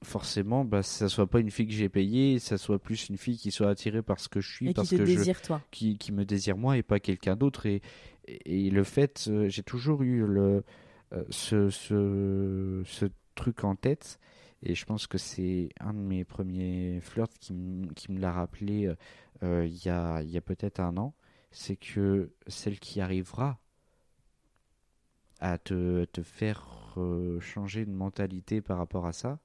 forcément, bah, ça soit pas une fille que j'ai payée, ça soit plus une fille qui soit attirée par ce que je suis, Et qui parce te que je, désire toi. qui, qui me désire moi et pas quelqu'un d'autre. Et, et le fait, euh, j'ai toujours eu le, euh, ce, ce, ce truc en tête. Et je pense que c'est un de mes premiers flirts qui, qui me l'a rappelé euh, il y a, y a peut-être un an. C'est que celle qui arrivera à te, te faire euh, changer de mentalité par rapport à ça,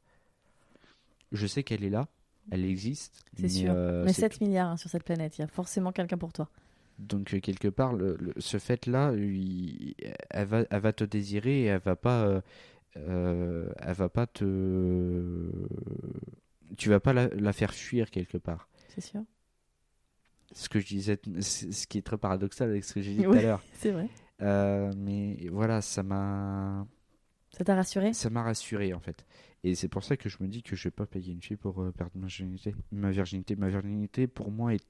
je sais qu'elle est là, elle existe. C'est sûr. euh, Mais c'est 7 milliards hein, sur cette planète, il y a forcément quelqu'un pour toi. donc euh, quelque part, le- le- ce fait-là, elle va, elle va te désirer et elle va pas, euh, elle va pas te, tu vas pas la, la faire fuir quelque part. C'est sûr. Ce que je disais, ce qui est très paradoxal avec ce que j'ai dit tout à l'heure. C'est vrai. Euh, mais voilà, ça m'a, Ça t'a rassuré? Ça m'a rassuré en fait. Et c'est pour ça que je me dis que je vais pas payer une fille pour euh, perdre ma virginité. Ma virginité, ma virginité pour moi est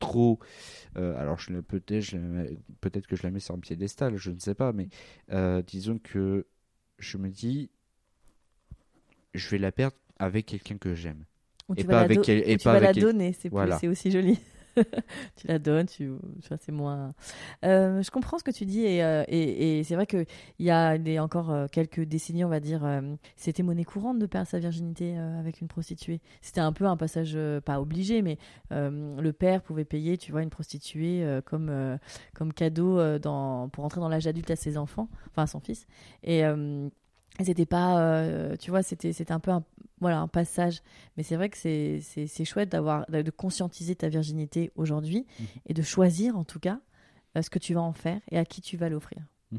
trop. euh, alors je peut-être, la que je la mets sur un piédestal, je ne sais pas, mais euh, disons que je me dis, je vais la perdre avec quelqu'un que j'aime. Ou Et tu pas vas la avec do- ou et tu pas vas la avec quel- donner, c'est plus- Voilà. c'est aussi joli. tu la donnes, tu, vois, c'est moins. Euh, je comprends ce que tu dis et, euh, et, c'est vrai que il y a des, encore euh, quelques décennies, on va dire, c'était monnaie courante de perdre sa virginité avec une prostituée. C'était un peu un passage pas obligé, mais le père pouvait payer, tu vois, une prostituée comme comme cadeau dans pour entrer dans l'âge adulte à ses enfants, enfin à son fils. Et c'était pas, euh, tu vois, c'était c'était un peu un, voilà un passage. Mais c'est vrai que c'est c'est c'est chouette d'avoir de conscientiser ta virginité aujourd'hui Mhm. et de choisir en tout cas euh, ce que tu vas en faire et à qui tu vas l'offrir. Mhm.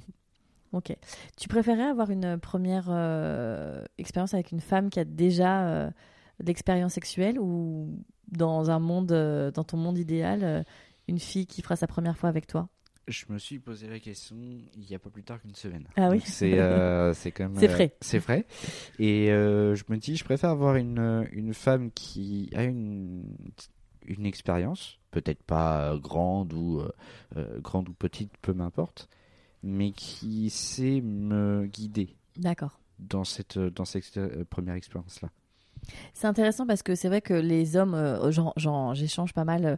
Ok. Tu préférais avoir une première euh, expérience avec une femme qui a déjà de l'expérience sexuelle ou dans un monde, dans ton monde idéal, une fille qui fera sa première fois avec toi? Je me suis posé la question il y a pas plus tard qu'une semaine. Ah oui. C'est euh, quand même. C'est euh, frais. c'est frais. Et euh, je me dis, je préfère avoir une, une femme qui a une, une expérience, peut-être pas euh, grande ou, euh, euh, grande ou petite, peu m'importe, mais qui sait me guider D'accord. dans cette, dans cette euh, première expérience-là. C'est intéressant parce que c'est vrai que les hommes, euh, j'échange pas mal euh,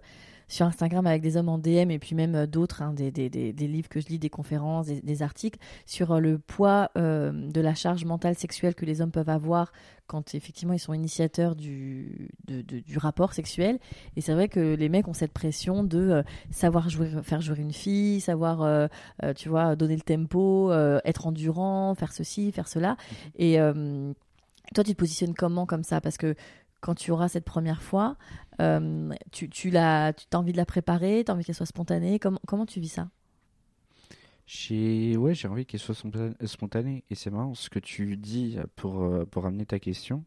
sur Instagram avec des hommes en DM et puis même euh, d'autres, hein, des, des- des- des livres que je lis, des conférences, des, articles sur euh, le poids euh, de la charge mentale sexuelle que les hommes peuvent avoir quand effectivement ils sont initiateurs du, de- de- du rapport sexuel. Et c'est vrai que les mecs ont cette pression de euh, savoir jouer, faire jouer une fille, savoir, euh, tu vois, donner le tempo, être endurant, faire ceci, faire cela. Et euh, toi, tu te positionnes comment comme ça? Parce que quand tu auras cette première fois, euh, tu, tu, as envie de la préparer, tu as envie qu'elle soit spontanée. Comment, comment tu vis ça? J'ai ouais, j'ai envie qu'elle soit spontan- spontanée. Et c'est marrant ce que tu dis pour, euh, pour amener ta question.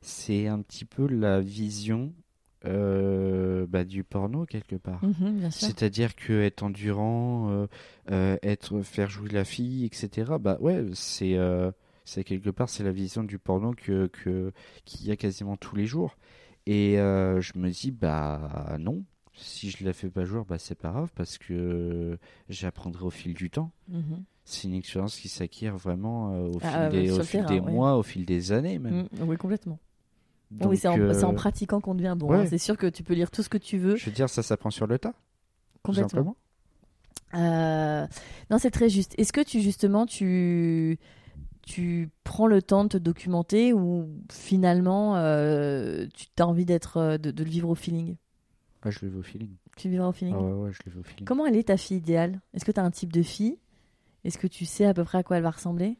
C'est un petit peu la vision euh, bah, du porno quelque part. Mhm. C'est-à-dire que être endurant, euh, euh, être faire jouer la fille, etc. Bah ouais, c'est euh, c'est quelque part c'est la vision du porno que qu'il y a quasiment tous les jours. Et euh, je me dis bah non, si je la fais pas jouer, bah c'est pas grave parce que j'apprendrai au fil du temps. Mhm. C'est une expérience qui s'acquiert vraiment euh, au fil Ah, des, au fil terrain, des ouais. mois, au fil des années même. Mm, oui, complètement. Donc, oui, c'est en, euh, en pratiquant qu'on devient bon. ouais. hein. C'est sûr que tu peux lire tout ce que tu veux. Je veux dire, ça s'apprend sur le tas, tout Complètement. simplement. Euh, non, c'est très juste. Est-ce que tu justement tu tu prends le temps de te documenter ou finalement euh, tu as envie d'être euh, de, de le vivre au feeling? Ah, je le veux au feeling. Tu le vivras au feeling? Ah ouais, ouais, je le veux au feeling. Comment elle est ta fille idéale? Est-ce que tu as un type de fille? Est-ce que tu sais à peu près à quoi elle va ressembler?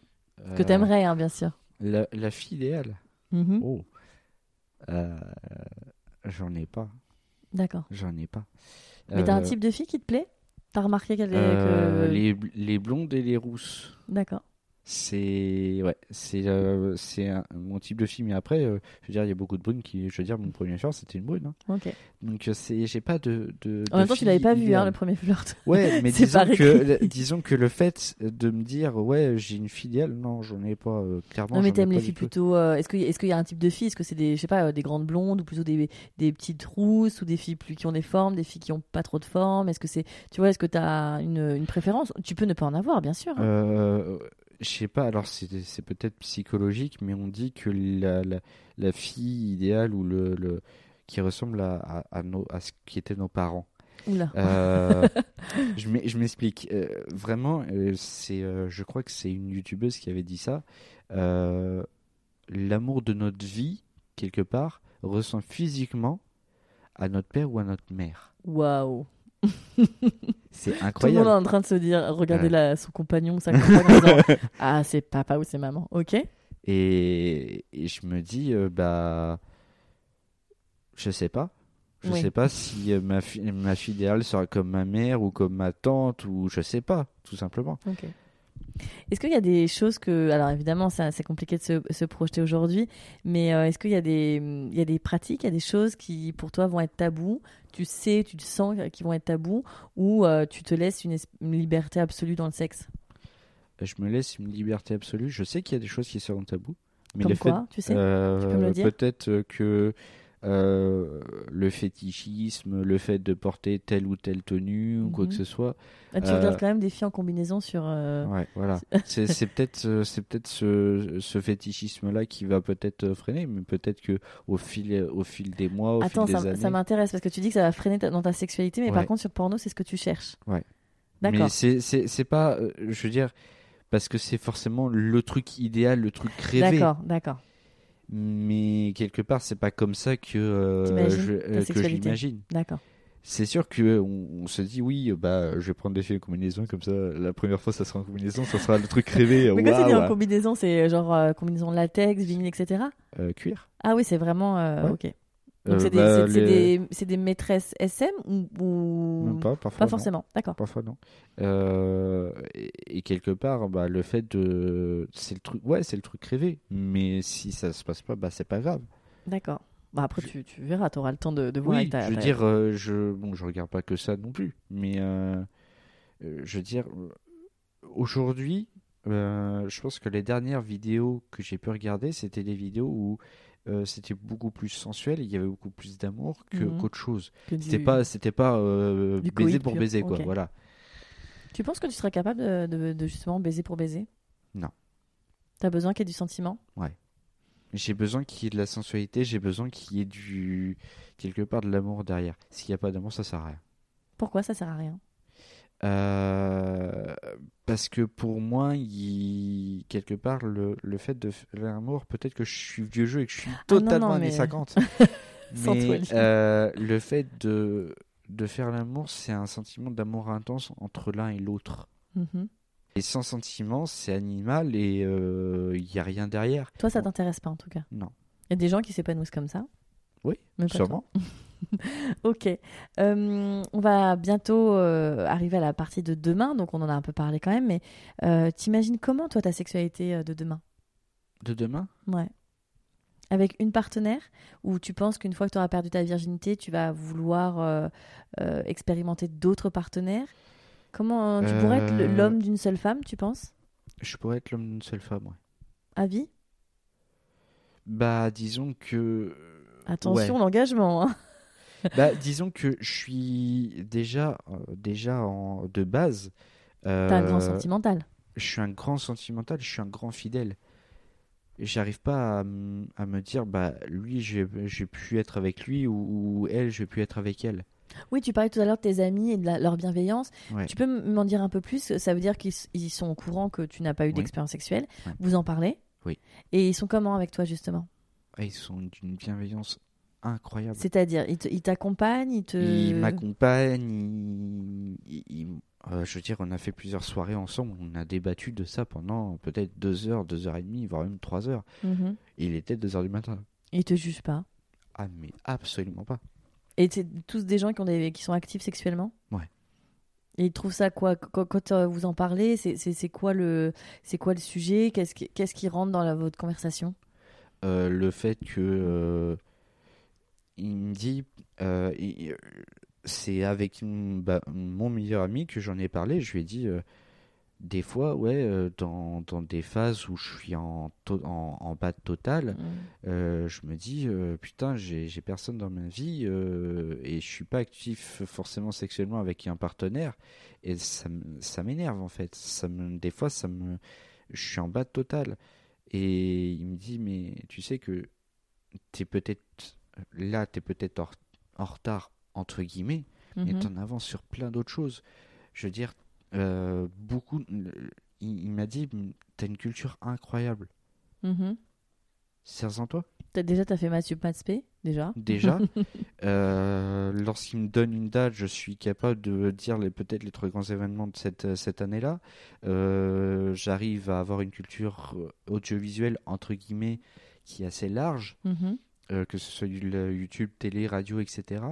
Que Euh, t'aimerais, hein, bien sûr. La, la fille idéale? Mhm. Oh. Euh, j'en ai pas. D'accord. J'en ai pas. Mais t'as un type de fille qui te plaît? T'as remarqué qu'elle est. que- les, les blondes et les rousses. D'accord. C'est ouais, c'est euh, c'est mon type de fille. Mais après, euh, je veux dire, il y a beaucoup de brunes qui, je veux dire, mon premier choix c'était une brune. hein. Donc euh, c'est, j'ai pas de. de En de même temps, tu l'avais pas vu, hein, le premier flirt. Ouais, mais disons que, disons que le fait de me dire, ouais, j'ai une filiale, non, j'en ai pas, euh, clairement. Non, mais t'aimes les filles plutôt. est-ce qu'il est qu'il y a un type de filles Est-ce que c'est des, je sais pas, des grandes blondes ou plutôt des, des petites rousses ou des filles plus qui ont des formes, des filles qui ont pas trop de formes? Est-ce que c'est, tu vois, est-ce que t'as une, une préférence? Tu peux ne pas en avoir, bien sûr. hein. Je sais pas, alors c'est peut-être psychologique, mais on dit que la, la, la fille idéale ou le, le qui ressemble à, à, à nos, à ce qui étaient nos parents. Oula. Euh, je m'e- je m'explique. Euh, vraiment, euh, c'est, je crois que c'est une youtubeuse qui avait dit ça. L'amour de notre vie, quelque part, ressemble physiquement à notre père ou à notre mère. Waouh. C'est Tout le monde est incroyable. en train de se dire, regardez Ouais. la, son compagnon, sa compagne, en disant, ah c'est papa ou c'est maman. Ok. Et, et je me dis, euh, bah, je sais pas. Je Oui. sais pas si euh, ma, fi- ma fille idéale sera comme ma mère ou comme ma tante ou je sais pas, tout simplement. Ok. Est-ce qu'il y a des choses que, alors évidemment, c'est compliqué de se, se projeter aujourd'hui, mais euh, est-ce qu'il y a des, il y a des pratiques, il y a des choses qui pour toi vont être tabous Tu sais, tu sens qu'ils vont être tabous, ou euh, tu te laisses une, liberté absolue dans le sexe? Je me laisse une liberté absolue. Je sais qu'il y a des choses qui seront tabous. Mais Comme quoi, tu sais euh, Tu peux me le dire? Peut-être euh, que euh, le fétichisme, le fait de porter telle ou telle tenue ou quoi Mhm. que ce soit. Ah, Tu euh, regardes quand même des filles en combinaison sur. euh, Ouais, voilà. C'est peut-être c'est peut-être ce, ce fétichisme-là qui va peut-être euh, freiner, mais peut-être que au fil au fil des mois, au Attends, fil des ça, années. ça m'intéresse parce que tu dis que ça va freiner ta- dans ta sexualité, mais par contre sur porno, c'est ce que tu cherches. Ouais. D'accord. Mais c'est pas, je veux dire, parce que c'est forcément le truc idéal, le truc rêvé. D'accord, d'accord. Mais quelque part, c'est pas comme ça que euh, je, euh, que l'imagine. D'accord. C'est sûr que on, on se dit oui, bah je vais prendre des filles en combinaison comme ça. La première fois, ça sera en combinaison, ça sera le truc rêvé. Mais quand tu dis en combinaison, c'est genre euh, combinaison latex, vinyle, etc. euh, cuir. Ah oui, c'est vraiment. euh, Ouais. Ok. Donc Euh, c'est des, bah, les- des, maîtresses SM ou, ou- Même pas, parfois. Pas forcément, d'accord. Parfois non. Euh, et, et quelque part, bah, le fait de, c'est le truc, ouais, c'est le truc rêvé. Mais si ça se passe pas, bah c'est pas grave. D'accord. Bah après, tu, tu verras, tu auras le temps de, de voir Oui, ta. je veux ta- dire, euh, je, bon, je regarde pas que ça non plus. Mais euh, je veux dire, aujourd'hui, je pense que les dernières vidéos que j'ai pu regarder, c'était des vidéos où euh, c'était beaucoup plus sensuel, il y avait beaucoup plus d'amour que Mhm. qu'autre chose. du- C'était pas, c'était pas euh, baiser pour pur. baiser quoi. Voilà. Tu penses que tu serais capable de, de- de justement baiser pour baiser? Non. T'as besoin qu'il y ait du sentiment? J'ai besoin qu'il y ait de la sensualité, j'ai besoin qu'il y ait du quelque part de l'amour derrière. S'il n'y a pas d'amour, ça sert à rien. Pourquoi ça sert à rien? Euh, parce que pour moi, il... quelque part, le, le fait de faire l'amour, peut-être que je suis vieux jeu et que je suis Ah non, totalement non, années mais- 50. Sans mais euh, le fait de, de faire l'amour, c'est un sentiment d'amour intense entre l'un et l'autre. Mhm. Et sans sentiment, c'est animal et euh, il n'y a rien derrière. Toi, ça t'intéresse pas en tout cas? Non. Il y a des gens qui s'épanouissent comme ça? Oui, sûrement. Ok. Euh, on va bientôt euh, arriver à la partie de demain, donc on en a un peu parlé quand même, mais euh, t'imagines comment toi ta sexualité de demain? De demain? Ouais. Avec une partenaire? Ou tu penses qu'une fois que tu auras perdu ta virginité, tu vas vouloir expérimenter d'autres partenaires? Comment tu pourrais être l'homme d'une seule femme, tu penses? Je pourrais être l'homme d'une seule femme, ouais. À vie? Bah, disons que. Attention, Ouais. l'engagement. hein. Bah, disons que je suis déjà, euh, déjà en, de base. T'as un grand euh, sentimental. Je suis un grand sentimental, je suis un grand fidèle. J'arrive pas à, me dire, bah, lui, j'ai j'ai pu être avec lui ou, ou elle, je vais pu être avec elle. Oui, tu parlais tout à l'heure de tes amis et de la- leur bienveillance. Ouais. Tu peux m'en dire un peu plus? Ça veut dire qu'ils sont au courant que tu n'as pas eu Oui. d'expérience sexuelle. Ouais. Vous en parlez? Oui. Et ils sont comment avec toi, justement? Ah, ils sont d'une bienveillance incroyable. C'est-à-dire, ils te- ils t'accompagnent ils te... Il m'accompagne, il- il- il- euh, je veux dire, on a fait plusieurs soirées ensemble, on a débattu de ça pendant peut-être deux heures, deux heures et demie, voire même trois heures. Mhm. Il était deux heures du matin. Ils te jugent pas. Ah, mais absolument pas. Et c'est tous des gens qui, ont des, qui sont actifs sexuellement? Ouais. Et ils trouvent ça quoi Quand, euh, vous en parlez, c'est quoi, le- c'est quoi le sujet? Qu'est-ce qui, qu'est-ce qui rentre dans la, votre conversation? Euh, le fait que euh, il me dit, euh, c'est avec bah, mon meilleur ami que j'en ai parlé. Je lui ai dit, euh, des fois, ouais, euh, dans, dans des phases où je suis en, en, en bas de total, je me dis putain j'ai personne dans ma vie et je suis pas actif forcément sexuellement avec un partenaire. Et ça m'énerve en fait. Ça me des fois ça me je suis en bas de total. Et il me dit mais tu sais que t'es peut-être là t'es peut-être en, en retard entre guillemets mais Mhm. t'en avances sur plein d'autres choses je veux dire euh, beaucoup il, il m'a dit t'as une culture incroyable Mhm. serre-en toi? T'as- Déjà, tu as fait Mathieu Patspé Déjà? Déjà. Euh, Lorsqu'il me donne une date, je suis capable de dire les- peut-être les trois grands événements de cette, cette année-là. Euh, J'arrive à avoir une culture euh, audiovisuelle, entre guillemets, qui est assez large, Mhm. Euh, que ce soit YouTube, télé, radio, etc.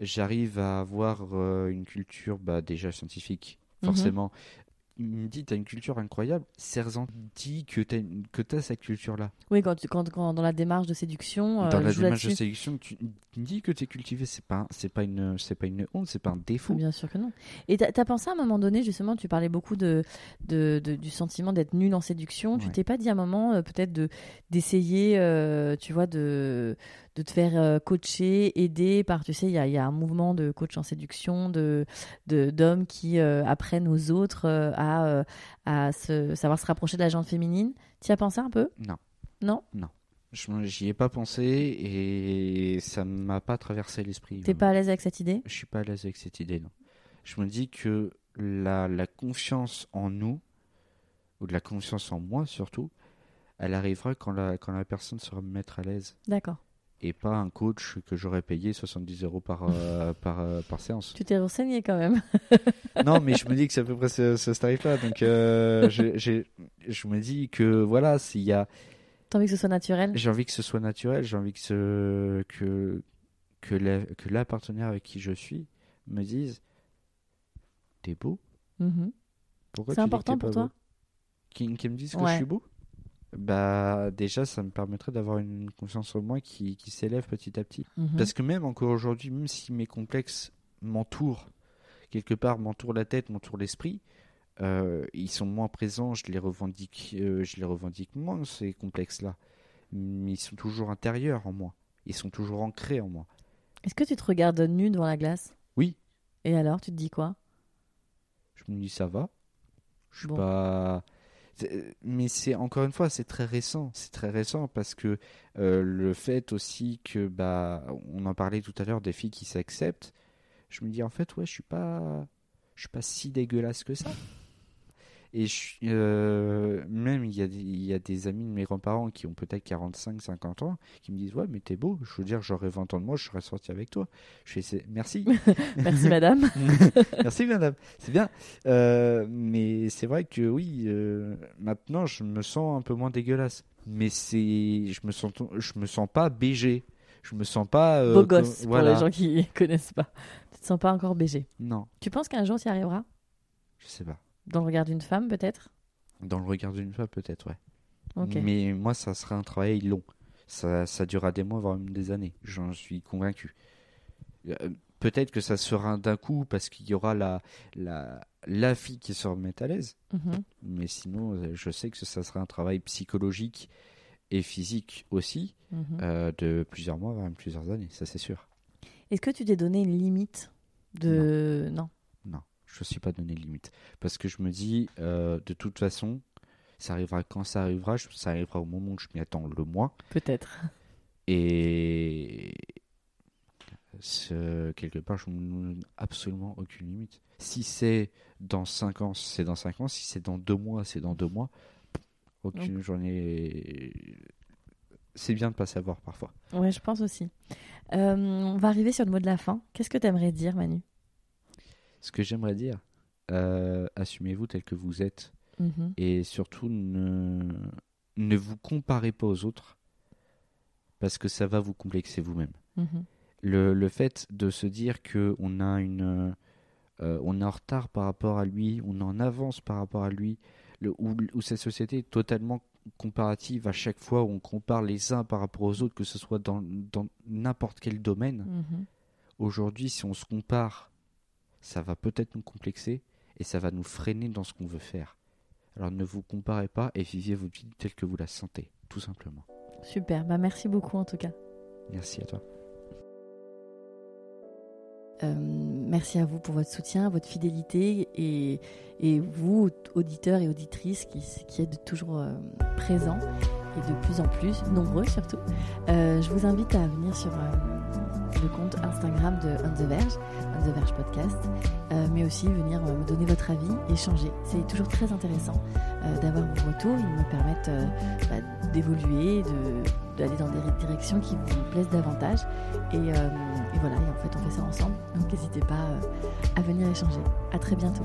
J'arrive à avoir euh, une culture bah, déjà scientifique, Mhm. forcément. Il me dit, tu as une culture incroyable. Sergent dit que tu as, cette culture-là. Oui, quand, quand, quand dans la démarche de séduction, euh, Dans la démarche de séduction, tu dis que tu es cultivé, c'est pas, c'est pas une, c'est pas une honte, c'est pas un défaut. Bien sûr que non. Et t'as as pensé à un moment donné, justement, tu parlais beaucoup de, de, de- du sentiment d'être nul en séduction. Tu t'es pas dit à un moment, euh, peut-être, de d'essayer, euh, tu vois, de, de te faire euh, coacher, aider par, tu sais, il y a, il y a un mouvement de coach en séduction, de de- d'hommes qui euh, apprennent aux autres euh, à, euh, à se, savoir se rapprocher de la gente féminine. Tu y as pensé un peu? Non, Non? M'en- j'y ai pas pensé et ça m'a pas traversé l'esprit. T'es pas à l'aise avec cette idée? Je suis pas à l'aise avec cette idée, non. Je me dis que la, la confiance en nous, ou de la confiance en moi surtout, elle arrivera quand la, quand la personne sera me mettre à l'aise. D'accord. Et pas un coach que j'aurais payé 70 euros par, euh, par, euh, par séance. Tu t'es renseigné quand même. non, mais je me dis que c'est à peu près ce, ce tarif-là. Donc, euh, j'ai- j'ai- je me dis que voilà, s'il y a, T'as envie que ce soit naturel? J'ai envie que ce soit naturel, j'ai envie que, ce, que, que, la, que la partenaire avec qui je suis me dise T'es beau? Mhm. C'est important pour toi? Qui, qui me disent que Ouais. je suis beau? Bah, déjà, ça me permettrait d'avoir une confiance en moi qui, qui s'élève petit à petit. Mhm. Parce que même encore aujourd'hui, même si mes complexes m'entourent, quelque part m'entourent la tête, m'entourent l'esprit, euh, ils sont moins présents, je les revendique, euh, je les revendique moins ces complexes-là. Mais ils sont toujours intérieurs en moi. Ils sont toujours ancrés en moi. Est-ce que tu te regardes nu devant la glace? Oui. Et alors, tu te dis quoi? Je me dis ça va. Je suis Bon. pas. C'est- Mais c'est encore une fois, c'est très récent. C'est très récent parce que euh, le fait aussi que bah, on en parlait tout à l'heure des filles qui s'acceptent. Je me dis en fait ouais, je suis pas, je suis pas si dégueulasse que ça. Et je, euh, même il y, a des, il y a des amis de mes grands-parents qui ont peut-être 45, 50 ans qui me disent ouais mais t'es beau. Je veux dire j'aurais 20 ans de moi, je serais sorti avec toi. Je fais merci. Merci madame. Merci madame, c'est bien. Euh, mais c'est vrai que oui, euh, maintenant je me sens un peu moins dégueulasse. Mais c'est, je me sens, je me sens pas BG. Je me sens pas. Beau comme- gosse pour voilà. les gens qui connaissent pas. Tu te sens pas encore BG. Non, Tu penses qu'un jour tu y arriveras je sais pas. Dans le regard d'une femme peut-être? Dans le regard d'une femme peut-être, ouais. Mais moi ça sera un travail long. Ça, ça durera des mois, voire même des années. J'en suis convaincu. Euh, Peut-être que ça se fera d'un coup parce qu'il y aura la, la, la fille qui se remet à l'aise. Mhm. Mais sinon, euh, je sais que ça sera un travail psychologique et physique aussi, Mhm. euh, de plusieurs mois, voire même plusieurs années, ça c'est sûr. Est-ce que tu t'es donné une limite de. Non. Non, je ne suis pas donné de limite. Parce que je me dis, euh, de toute façon, ça arrivera quand ça arrivera, ça arrivera au moment où je m'y attends le moins. Peut-être. Et quelque part, je ne donne absolument aucune limite. Si c'est dans 5 ans, c'est dans 5 ans. Si c'est dans 2 mois, c'est dans 2 mois. Aucune journée. C'est bien de pas savoir parfois. Ouais, je pense aussi. Euh, on va arriver sur le mot de la fin. Qu'est-ce que tu aimerais dire, Manu? Ce que j'aimerais dire, euh, assumez-vous tel que vous êtes. Mhm. Et surtout, ne, ne vous comparez pas aux autres. Parce que ça va vous complexer vous-même. Mhm. le, le fait de se dire que on a une euh, on est en retard par rapport à lui, on est en avance par rapport à lui, le, où, où cette société est totalement comparative à chaque fois où on compare les uns par rapport aux autres, que ce soit dans, dans n'importe quel domaine. Mhm. Aujourd'hui, si on se compare, ça va peut-être nous complexer et ça va nous freiner dans ce qu'on veut faire. Alors ne vous comparez pas et vivez votre vie telle que vous la sentez, tout simplement. Super. Bah, merci beaucoup en tout cas. Merci à toi. Euh, merci à vous pour votre soutien, votre fidélité et, et vous, auditeurs et auditrices, qui, qui êtes toujours euh, présents et de plus en plus, nombreux surtout. Euh, je vous invite à venir sur le compte Instagram de On the Verge, On the Verge Podcast, euh, mais aussi venir euh, me donner votre avis, échanger. C'est toujours très intéressant euh, d'avoir vos retours. Ils me permettent bah, d'évoluer, d'aller dans des directions qui vous plaisent davantage. Et, voilà, et en fait, on fait ça ensemble. Donc, n'hésitez pas à venir échanger. À très bientôt.